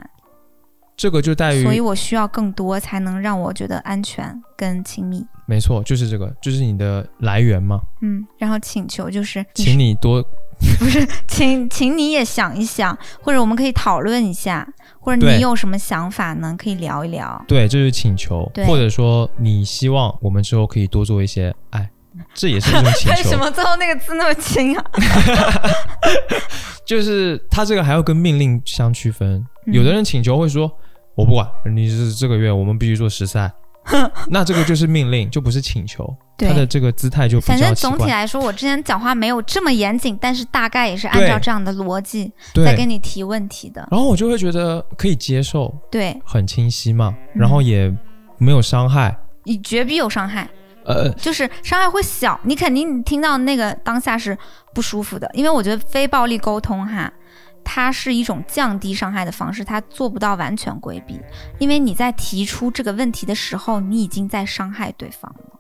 这个就在于所以我需要更多才能让我觉得安全跟亲密。没错，就是这个，就是你的来源嘛。嗯，然后请求就是请你多 不是，请请你也想一想，或者我们可以讨论一下，或者你有什么想法呢？可以聊一聊。对，这是请求，或者说你希望我们之后可以多做一些爱，这也是一种请 为什。么最后那个字那么轻啊？就是他这个还要跟命令相区分。嗯有的人请求会说：“我不管，你是这个月我们必须做十赛。”那这个就是命令，就不是请求。对他的这个姿态就比反正较奇怪。总体来说，我之前讲话没有这么严谨，但是大概也是按照这样的逻辑在对跟，你提问题的。然后我就会觉得可以接受，对，很清晰嘛，嗯然后也没有伤害。你绝逼有伤害，呃，就是伤害会小，你肯定听到那个当下是不舒服的，因为我觉得非暴力沟通哈。它是一种降低伤害的方式，它做不到完全规避，因为你在提出这个问题的时候，你已经在伤害对方了。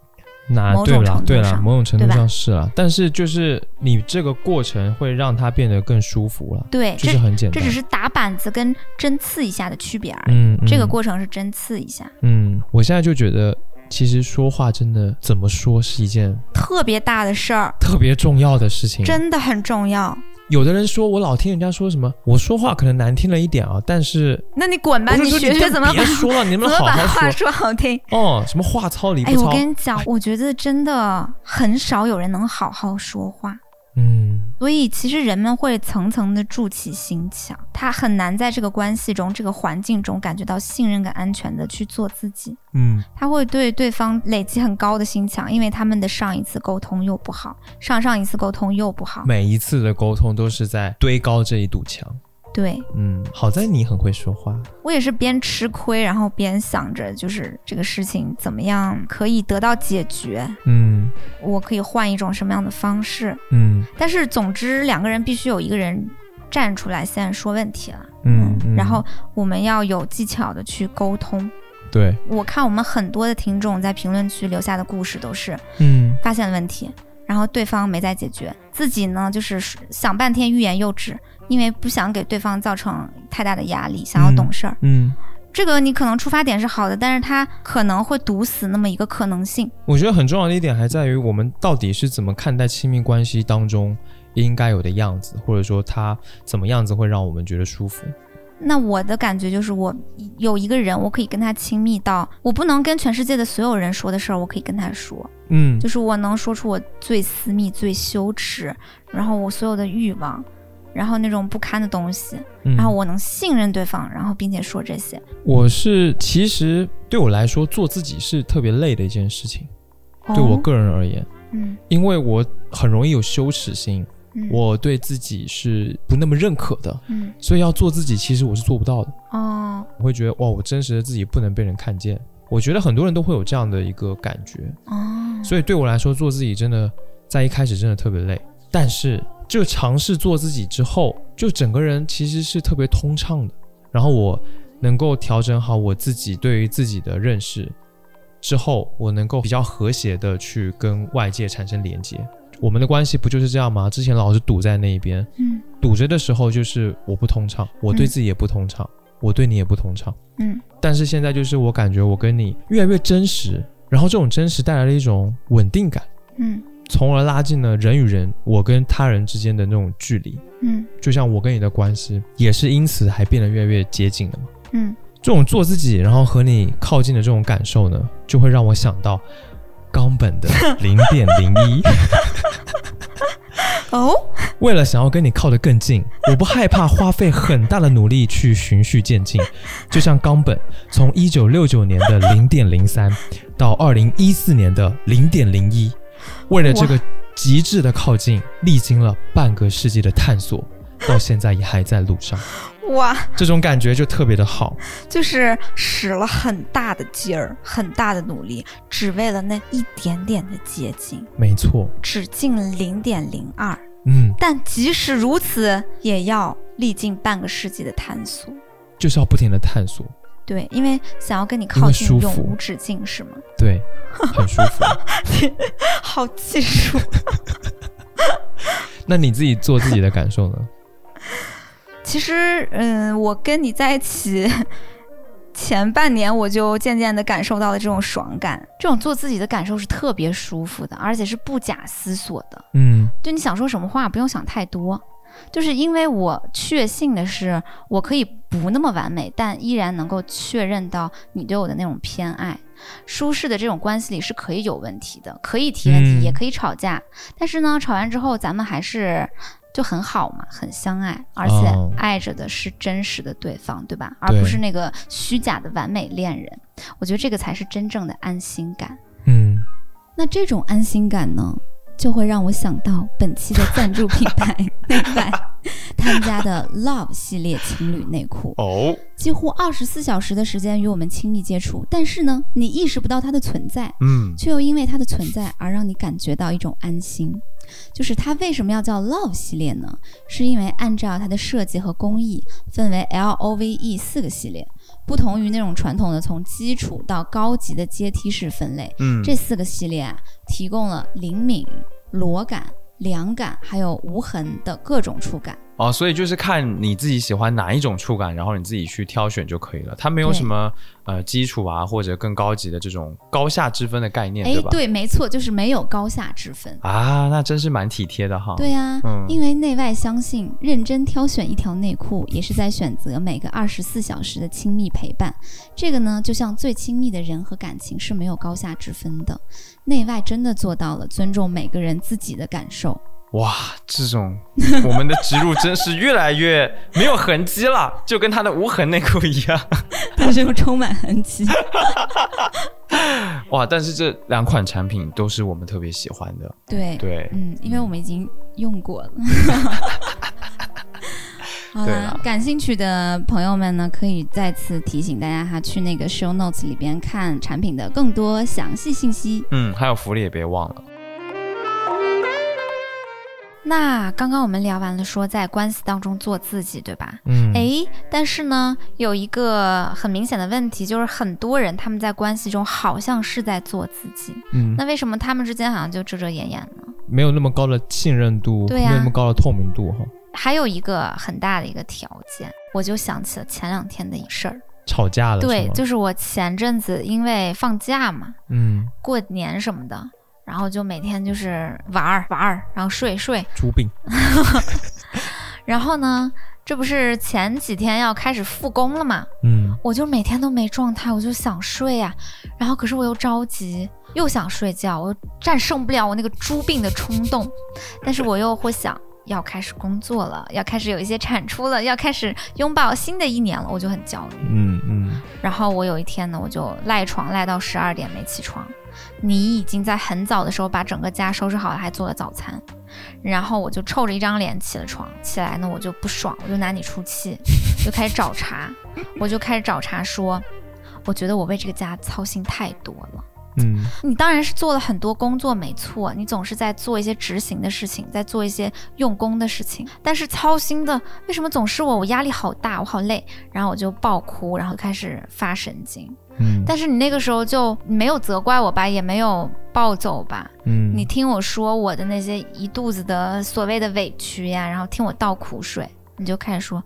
那对了对啦，程度上某种程度上是啊，但是就是你这个过程会让它变得更舒服了，对，就这是很简单。这只是打板子跟针刺一下的区别而已。嗯，这个嗯过程是针刺一下，嗯，我现在就觉得，其实说话真的怎么说是一件特别大的事儿，特别重要的事情。真的很重要。有的人说我老听人家说什么，我说话可能难听了一点啊，但是那你滚吧，我是说就学学怎么把别说了，你怎们好么把话好说说好听。哦，什么话糙理哎，我不糙，跟你讲，我觉得真的很少有人能好好说话。嗯，所以其实人们会层层的筑起心墙，他很难在这个关系中、这个环境中感觉到信任跟安全的去做自己。嗯，他会对对方累积很高的心墙，因为他们的上一次沟通又不好，上上一次沟通又不好。每一次的沟通都是在堆高这一堵墙。对嗯，好在你很会说话。我也是边吃亏，然后边想着就是这个事情怎么样可以得到解决，嗯我可以换一种什么样的方式。嗯但是总之，两个人必须有一个人站出来先说问题了。嗯嗯，然后我们要有技巧的去沟通。对，我看我们很多的听众在评论区留下的故事都是嗯发现了问题，然后对方没在解决，自己呢就是想半天欲言又止，因为不想给对方造成太大的压力，想要懂事儿。嗯，这个你可能出发点是好的，但是他可能会堵死那么一个可能性。我觉得很重要的一点还在于我们到底是怎么看待亲密关系当中应该有的样子，或者说他怎么样子会让我们觉得舒服。那我的感觉就是，我有一个人，我可以跟他亲密到，我不能跟全世界的所有人说的事儿，我可以跟他说。嗯，就是我能说出我最私密、最羞耻，然后我所有的欲望，然后那种不堪的东西，嗯。然后我能信任对方，然后并且说这些。我是其实对我来说做自己是特别累的一件事情，对我哦，个人而言，嗯，因为我很容易有羞耻心，嗯。我对自己是不那么认可的，嗯。所以要做自己其实我是做不到的。哦。我会觉得哇，我真实的自己不能被人看见。我觉得很多人都会有这样的一个感觉，哦，所以对我来说做自己真的在一开始真的特别累，但是就尝试做自己之后，就整个人其实是特别通畅的。然后我能够调整好我自己对于自己的认识之后，我能够比较和谐的去跟外界产生连接。我们的关系不就是这样吗？之前老是堵在那一边，嗯堵着的时候就是我不通畅，我对嗯自己也不通畅，我对你也不通畅。嗯但是现在就是我感觉我跟你越来越真实，然后这种真实带来了一种稳定感，嗯从而拉近了人与人、我跟他人之间的那种距离。嗯就像我跟你的关系，也是因此还变得越来越接近了嘛。嗯，这种做自己，然后和你靠近的这种感受呢，就会让我想到冈本的零点零一。哦，为了想要跟你靠得更近，我不害怕花费很大的努力去循序渐进。就像冈本从一九六九年的零点零三到二零一四年的零点零一，为了这个极致的靠近，历经了半个世纪的探索，到现在也还在路上，哇，这种感觉就特别的好。就是使了很大的劲儿，很大的努力，只为了那一点点的接近，没错，只进了零点零二。嗯，但即使如此，也要历经半个世纪的探索。就是要不停的探索，对，因为想要跟你靠近，永无止境，是吗？对，很舒服。好技术。那你自己做自己的感受呢？其实，嗯，我跟你在一起前半年，我就渐渐的感受到了这种爽感，这种做自己的感受是特别舒服的，而且是不假思索的。嗯就你想说什么话，不用想太多。就是因为我确信的是，我可以不那么完美，但依然能够确认到你对我的那种偏爱。舒适的这种关系里是可以有问题的，可以提问题，嗯也可以吵架。但是呢，吵完之后咱们还是就很好嘛，很相爱，而且哦爱着的是真实的对方，对吧？而不是那个虚假的完美恋人。我觉得这个才是真正的安心感。嗯，那这种安心感呢，就会让我想到本期的赞助品牌内外 他们家的 Love 系列情侣内裤，哦，几乎二十四小时的时间与我们亲密接触，但是呢，你意识不到它的存在，嗯却又因为它的存在而让你感觉到一种安心。就是它为什么要叫 Love 系列呢？是因为按照它的设计和工艺，分为 L O V E 四个系列，不同于那种传统的从基础到高级的阶梯式分类。嗯，这四个系列啊，提供了灵敏、裸感、凉感，还有无痕的各种触感。哦，所以就是看你自己喜欢哪一种触感，然后你自己去挑选就可以了。它没有什么呃基础啊，或者更高级的这种高下之分的概念，哎对，吧？对，没错，就是没有高下之分。啊，那真是蛮体贴的哈。对呀、嗯因为内外相信，认真挑选一条内裤，也是在选择每个二十四小时的亲密陪伴。这个呢，就像最亲密的人和感情是没有高下之分的，内外真的做到了尊重每个人自己的感受。哇，这种我们的植入真是越来越没有痕迹了，就跟他的无痕内裤一样。但是又充满痕迹。哇，但是这两款产品都是我们特别喜欢的。对对，嗯，因为我们已经用过了。好啦对啦，感兴趣的朋友们呢，可以再次提醒大家哈，去那个 show notes 里边看产品的更多详细信息。嗯，还有福利也别忘了。那刚刚我们聊完了说在关系当中做自己，对吧？嗯，诶，但是呢，有一个很明显的问题，就是很多人他们在关系中好像是在做自己，嗯，那为什么他们之间好像就遮遮掩掩呢？没有那么高的信任度，对呀没有那么高的透明度哈。还有一个很大的一个条件，我就想起了前两天的一事儿。吵架了，对就是我前阵子因为放假嘛，嗯，过年什么的，然后就每天就是玩儿玩儿，然后睡睡，猪病。然后呢，这不是前几天要开始复工了嘛，嗯我就每天都没状态，我就想睡呀、然后可是我又着急，又想睡觉，我又战胜不了我那个猪病的冲动，但是我又会想。要开始工作了，要开始有一些产出了，要开始拥抱新的一年了，我就很焦虑。嗯嗯，然后我有一天呢，我就赖床赖到十二点没起床。你已经在很早的时候把整个家收拾好了，还做了早餐。然后我就臭着一张脸起了床，起来呢我就不爽，我就拿你出气，就开始找茬，我就开始找茬说，我觉得我为这个家操心太多了。嗯你当然是做了很多工作，没错，你总是在做一些执行的事情，在做一些用功的事情，但是操心的为什么总是我？我压力好大，我好累，然后我就爆哭，然后开始发神经。嗯，但是你那个时候就没有责怪我吧，也没有暴走吧，嗯，你听我说我的那些一肚子的所谓的委屈呀，然后听我倒苦水，你就开始说。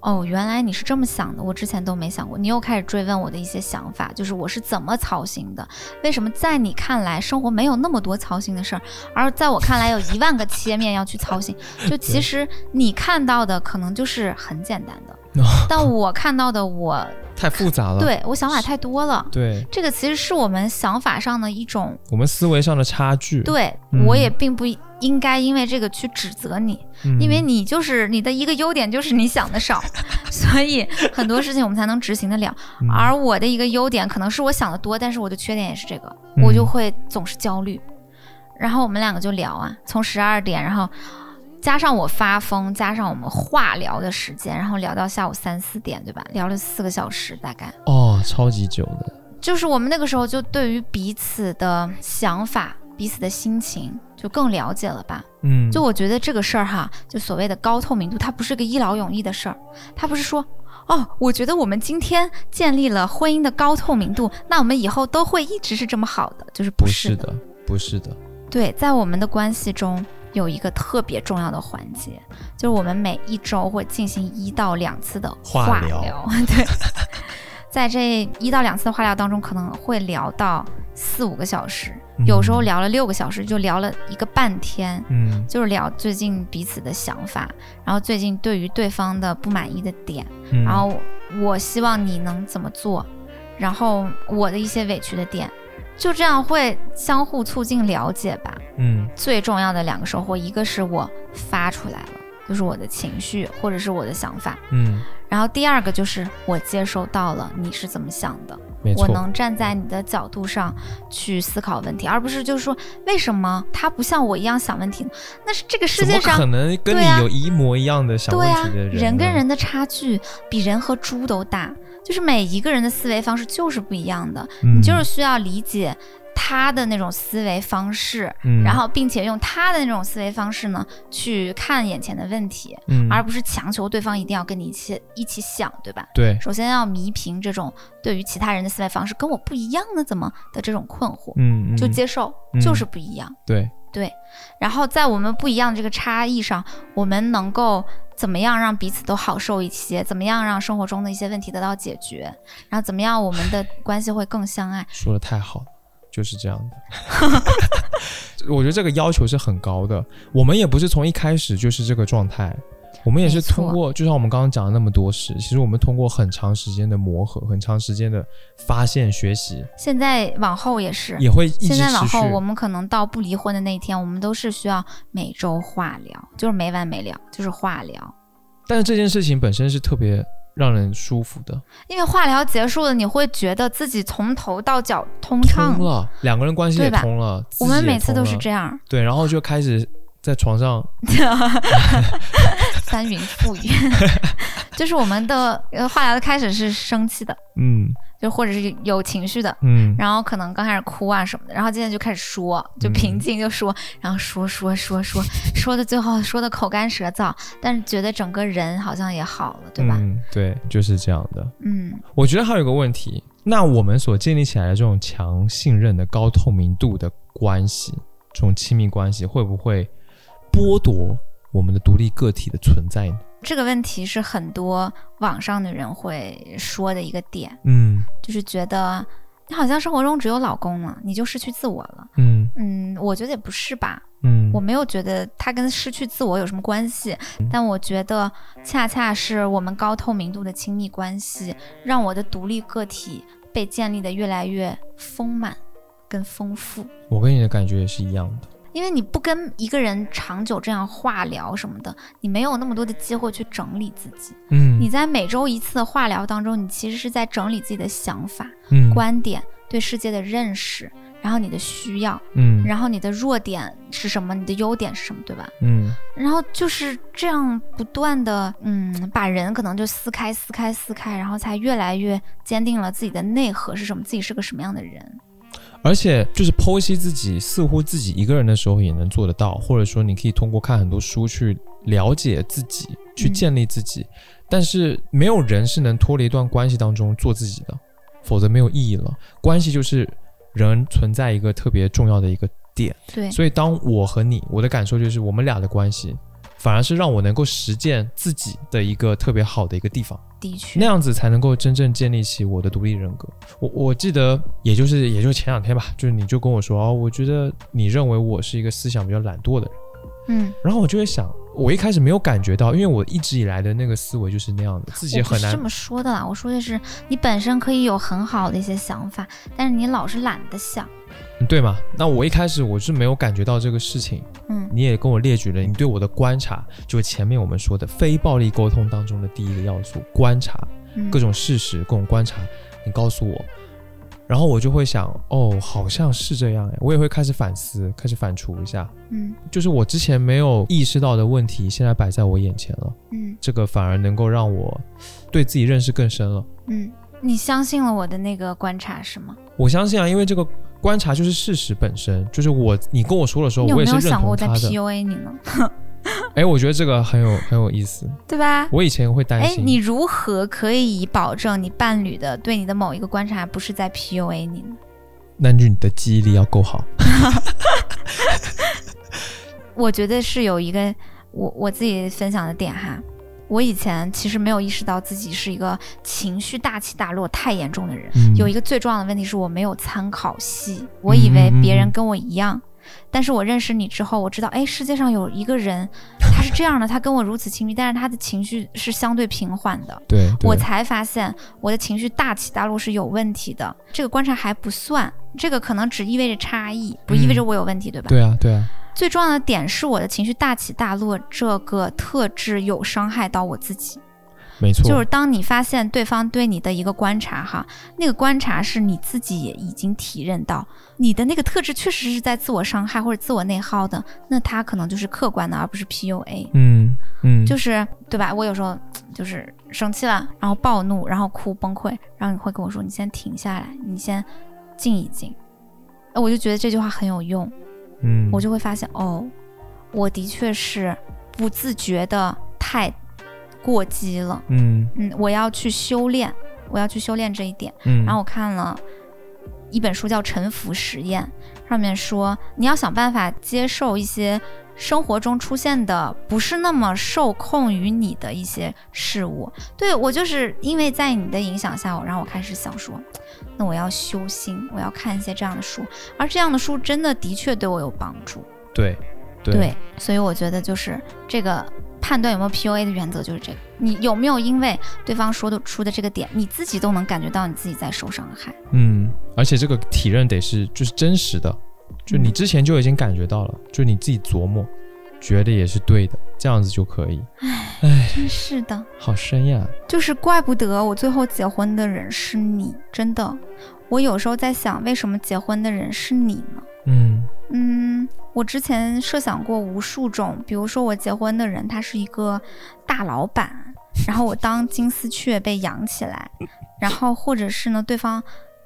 哦，原来你是这么想的，我之前都没想过。你又开始追问我的一些想法，就是我是怎么操心的？为什么在你看来生活没有那么多操心的事儿，而在我看来有一万个切面要去操心？就其实你看到的可能就是很简单的，但我看到的我 太复杂了。对我想法太多了。对，这个其实是我们想法上的一种我们思维上的差距。对，嗯我也并不应该因为这个去指责你，嗯，因为你就是你的一个优点就是你想的少，所以很多事情我们才能执行得了。嗯而我的一个优点可能是我想的多，但是我的缺点也是这个，嗯我就会总是焦虑。然后我们两个就聊啊，从十二点，然后加上我发疯，加上我们化疗的时间，然后聊到下午三四点，对吧？聊了四个小时，大概哦，超级久的。就是我们那个时候就对于彼此的想法、彼此的心情就更了解了吧？嗯，就我觉得这个事儿哈，就所谓的高透明度，它不是个一劳永逸的事儿，它不是说哦，我觉得我们今天建立了婚姻的高透明度，那我们以后都会一直是这么好的，就是不是的，不是的。对，在我们的关系中有一个特别重要的环节，就是我们每一周会进行一到两次的化疗。对，在这一到两次的化疗当中，可能会聊到四五个小时，有时候聊了六个小时，就聊了一个半天。嗯，就是聊最近彼此的想法，然后最近对于对方的不满意的点，嗯然后我希望你能怎么做，然后我的一些委屈的点。就这样会相互促进了解吧。嗯最重要的两个收获，一个是我发出来了，就是我的情绪或者是我的想法，嗯，然后第二个就是我接收到了你是怎么想的，我能站在你的角度上去思考问题，而不是就是说为什么他不像我一样想问题呢？那是这个世界怎么可上。能跟你有一模一样的想问对啊题的人，呢？人跟人的差距比人和猪都大，就是每一个人的思维方式就是不一样的，嗯，你就是需要理解他的那种思维方式，嗯，然后并且用他的那种思维方式呢去看眼前的问题，嗯，而不是强求对方一定要跟你一起一起想，对吧？对，首先要弥平这种对于其他人的思维方式跟我不一样呢，怎么的这种困惑，嗯，嗯。就接受嗯。就是不一样。对，对，然后在我们不一样的这个差异上，我们能够怎么样让彼此都好受一些？怎么样让生活中的一些问题得到解决？然后怎么样我们的 关系会更相爱？说的太好了，就是这样的。我觉得这个要求是很高的，我们也不是从一开始就是这个状态，我们也是通过，就像我们刚刚讲的那么多事，其实我们通过很长时间的磨合，很长时间的发现、学习，现在往后也是。也会一直现在往后，我们可能到不离婚的那一天，我们都是需要每周化疗，就是没完没了，就是化疗。但是这件事情本身是特别让人舒服的，因为化疗结束了，你会觉得自己从头到脚通畅通。了，两个人关系也通了，我们每次都是，这样，对，然后就开始在床上 翻云覆雨。就是我们的呃化疗的开始是生气的，嗯就或者是有情绪的，嗯，然后可能刚开始哭啊什么的，然后接着就开始说，就嗯平静就说，然后说说说说说的最后说的口干舌燥，但是觉得整个人好像也好了，对吧？嗯，对，就是这样的。嗯我觉得还有一个问题，那我们所建立起来的这种强信任的高透明度的关系，这种亲密关系，会不会剥夺我们的独立个体的存在呢？这个问题是很多网上的人会说的一个点，嗯就是觉得你好像生活中只有老公了，你就失去自我了。嗯嗯，我觉得也不是吧，嗯，我没有觉得它跟失去自我有什么关系，但我觉得恰恰是我们高透明度的亲密关系，让我的独立个体被建立的越来越丰满跟丰富。我跟你的感觉也是一样的。因为你不跟一个人长久这样化疗什么的，你没有那么多的机会去整理自己。嗯，你在每周一次的化疗当中，你其实是在整理自己的想法、嗯观点、对世界的认识，然后你的需要，嗯然后你的弱点是什么，你的优点是什么，对吧？嗯然后就是这样不断的，嗯，把人可能就撕开、撕开、撕开，然后才越来越坚定了自己的内核是什么，自己是个什么样的人。而且就是剖析自己，似乎自己一个人的时候也能做得到，或者说你可以通过看很多书去了解自己，去嗯建立自己。但是没有人是能脱离一段关系当中做自己的，否则没有意义了。关系就是人存在一个特别重要的一个点，对，所以当我和你，我的感受就是我们俩的关系，反而是让我能够实践自己的一个特别好的一个地方。的确那，样子才能够真正建立起我的独立人格。我我记得，也就是也就前两天吧，就是你就跟我说哦，我觉得你认为我是一个思想比较懒惰的人，嗯，然后我就会想，我一开始没有感觉到，因为我一直以来的那个思维就是那样的，自己很难是这么说的啦，我说的是你本身可以有很好的一些想法，但是你老是懒得想。对吗？那我一开始我是没有感觉到这个事情，嗯你也跟我列举了你对我的观察，就是前面我们说的非暴力沟通当中的第一个要素——观察。嗯，各种事实、各种观察，你告诉我，然后我就会想，哦，好像是这样哎，我也会开始反思，开始反刍一下，嗯就是我之前没有意识到的问题，现在摆在我眼前了，嗯这个反而能够让我对自己认识更深了。嗯，你相信了我的那个观察是吗？我相信啊，因为这个观察就是事实本身，就是我你跟我说的时候，我也是认有想过我在。PUA 你呢？哎，我觉得这个很有很有意思。对吧？我以前会担哎，心，你如何可以保证你伴侣的对你的某一个观察不是在 PUA 你呢？那就你的记忆力要够好。我觉得是有一个我我自己分享的点哈。我以前其实没有意识到自己是一个情绪大起大落太严重的人。嗯有一个最重要的问题是我没有参考系，我以为别人跟我一样，但是我认识你之后，我知道，哎，世界上有一个人，他是这样的，他跟我如此亲密，但是他的情绪是相对平缓的。对，对我才发现我的情绪大起大落是有问题的。这个观察还不算，这个可能只意味着差异，不意味着我有问题，对吧？对啊，对啊，最重要的点是我的情绪大起大落这个特质有伤害到我自己。没错，就是当你发现对方对你的一个观察哈，那个观察是你自己也已经体认到，你的那个特质确实是在自我伤害或者自我内耗的，那他可能就是客观的，而不是 PUA。嗯嗯，就是对吧？我有时候就是生气了，然后暴怒，然后哭崩溃，然后你会跟我说：“你先停下来，你先静一静。”呃我就觉得这句话很有用，嗯，我就会发现哦，我的确是不自觉的太过激了。嗯嗯，我要去修炼，我要去修炼这一点。嗯，然后我看了一本书叫《沉浮实验》，上面说你要想办法接受一些生活中出现的不是那么受控于你的一些事物。对我就是因为在你的影响下，我让我开始想说，那我要修心，我要看一些这样的书，而这样的书真的的确对我有帮助。对对对，所以我觉得就是这个判断有没有 PUA 的原则就是这个，你有没有因为对方说的出的这个点，你自己都能感觉到你自己在受伤害。嗯，而且这个体认得是就是真实的，就你嗯之前就已经感觉到了，就你自己琢磨，觉得也是对的，这样子就可以。唉，真是的，好深呀。就是怪不得我最后结婚的人是你，真的。我有时候在想，为什么结婚的人是你呢？嗯嗯，我之前设想过无数种，比如说我结婚的人他是一个大老板，然后我当金丝雀被养起来，然后或者是呢对方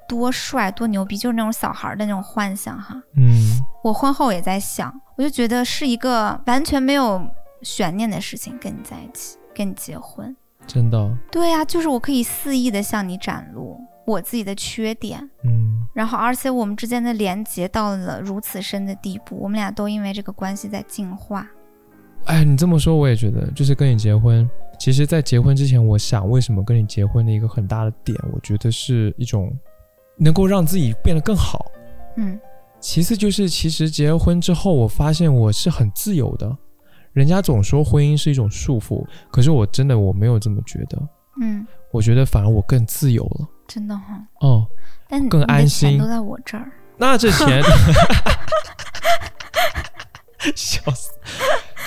多帅多牛逼，就是那种小孩的那种幻想哈。嗯我婚后也在想，我就觉得是一个完全没有悬念的事情，跟你在一起，跟你结婚。真的，对呀、就是我可以肆意的向你展露我自己的缺点，嗯然后而且我们之间的连接到了如此深的地步，我们俩都因为这个关系在进化。哎，你这么说我也觉得，就是跟你结婚。其实，在结婚之前，我想为什么跟你结婚的一个很大的点，我觉得是一种能够让自己变得更好。嗯其次就是，其实结了婚之后，我发现我是很自由的。人家总说婚姻是一种束缚，可是我真的我没有这么觉得。嗯，我觉得反而我更自由了。真的哈、哦，更安心都在我这儿。那这钱 笑死，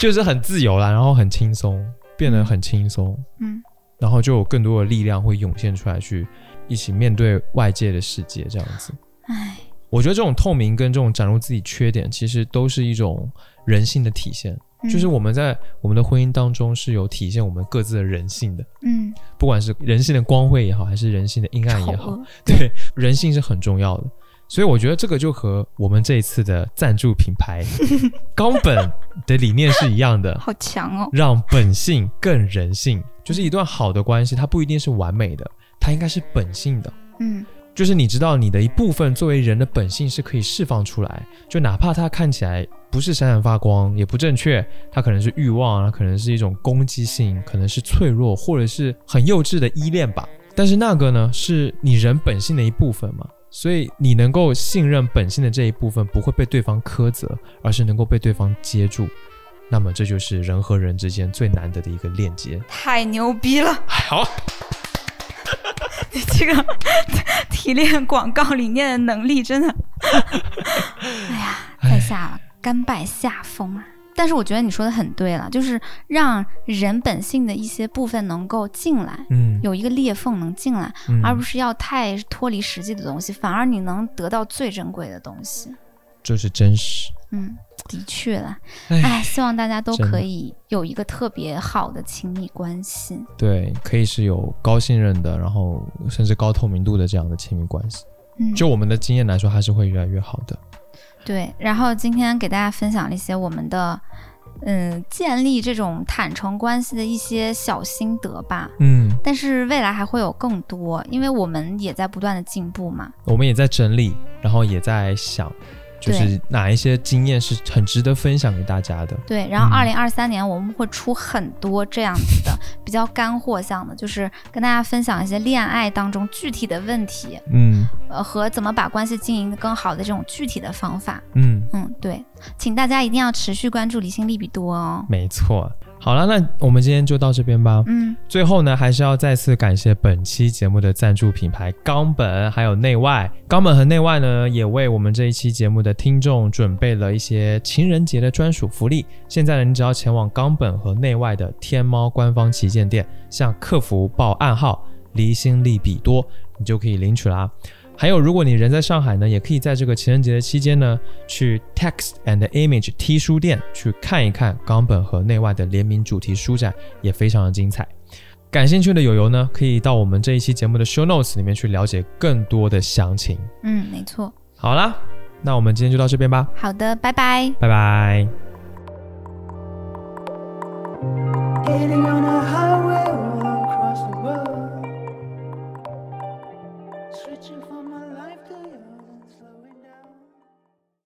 就是很自由啦，然后很轻松，变得很轻松，嗯然后就有更多的力量会涌现出来，去一起面对外界的世界，这样子。唉，我觉得这种透明跟这种展露自己缺点，其实都是一种人性的体现。嗯就是我们在我们的婚姻当中是有体现我们各自的人性的，嗯，不管是人性的光辉也好，还是人性的阴暗也好，恶，对，人性是很重要的。所以我觉得这个就和我们这一次的赞助品牌 冈本的理念是一样的，好强哦。让本性更人性。就是一段好的关系，它不一定是完美的，它应该是本性的。嗯就是你知道你的一部分作为人的本性是可以释放出来，就哪怕它看起来不是闪闪发光，也不正确，它可能是欲望，它可能是一种攻击性，可能是脆弱，或者是很幼稚的依恋吧。但是那个呢，是你人本性的一部分嘛，所以你能够信任本性的这一部分不会被对方苛责，而是能够被对方接住。那么这就是人和人之间最难得的一个链接。太牛逼了！好，你这个 提炼广告理念的能力真的，哎呀，在下甘拜下风啊！但是我觉得你说的很对了，就是让人本性的一些部分能够进来，嗯，有一个裂缝能进来，嗯而不是要太脱离实际的东西，反而你能得到最珍贵的东西。就是真实。嗯，的确啦，哎哎，希望大家都可以有一个特别好的亲密关系。对，可以是有高信任的，然后甚至高透明度的这样的亲密关系。嗯，就我们的经验来说，还是会越来越好的。对。然后今天给大家分享了一些我们的，嗯，建立这种坦诚关系的一些小心得吧。嗯，但是未来还会有更多，因为我们也在不断的进步嘛。我们也在整理，然后也在想，就是哪一些经验是很值得分享给大家的。对，然后嗯二零二三年我们会出很多这样子的比较干货项的，就是跟大家分享一些恋爱当中具体的问题，嗯呃，和怎么把关系经营的更好的这种具体的方法。嗯，嗯，对，请大家一定要持续关注理性利比多哦。没错。好了，那我们今天就到这边吧。嗯，最后呢，还是要再次感谢本期节目的赞助品牌冈本，还有内外。冈本和内外呢，也为我们这一期节目的听众准备了一些情人节的专属福利。现在呢，你只要前往冈本和内外的天猫官方旗舰店，向客服报暗号“离心力比多”，你就可以领取啦。还有，如果你人在上海呢，也可以在这个情人节的期间呢，去 Text and Image T 书店去看一看冈本和内外的联名主题书展，也非常的精彩。感兴趣的友友呢，可以到我们这一期节目的 Show Notes 里面去了解更多的详情。嗯，没错。好啦，那我们今天就到这边吧，好的，拜拜。拜拜。Getting on a highway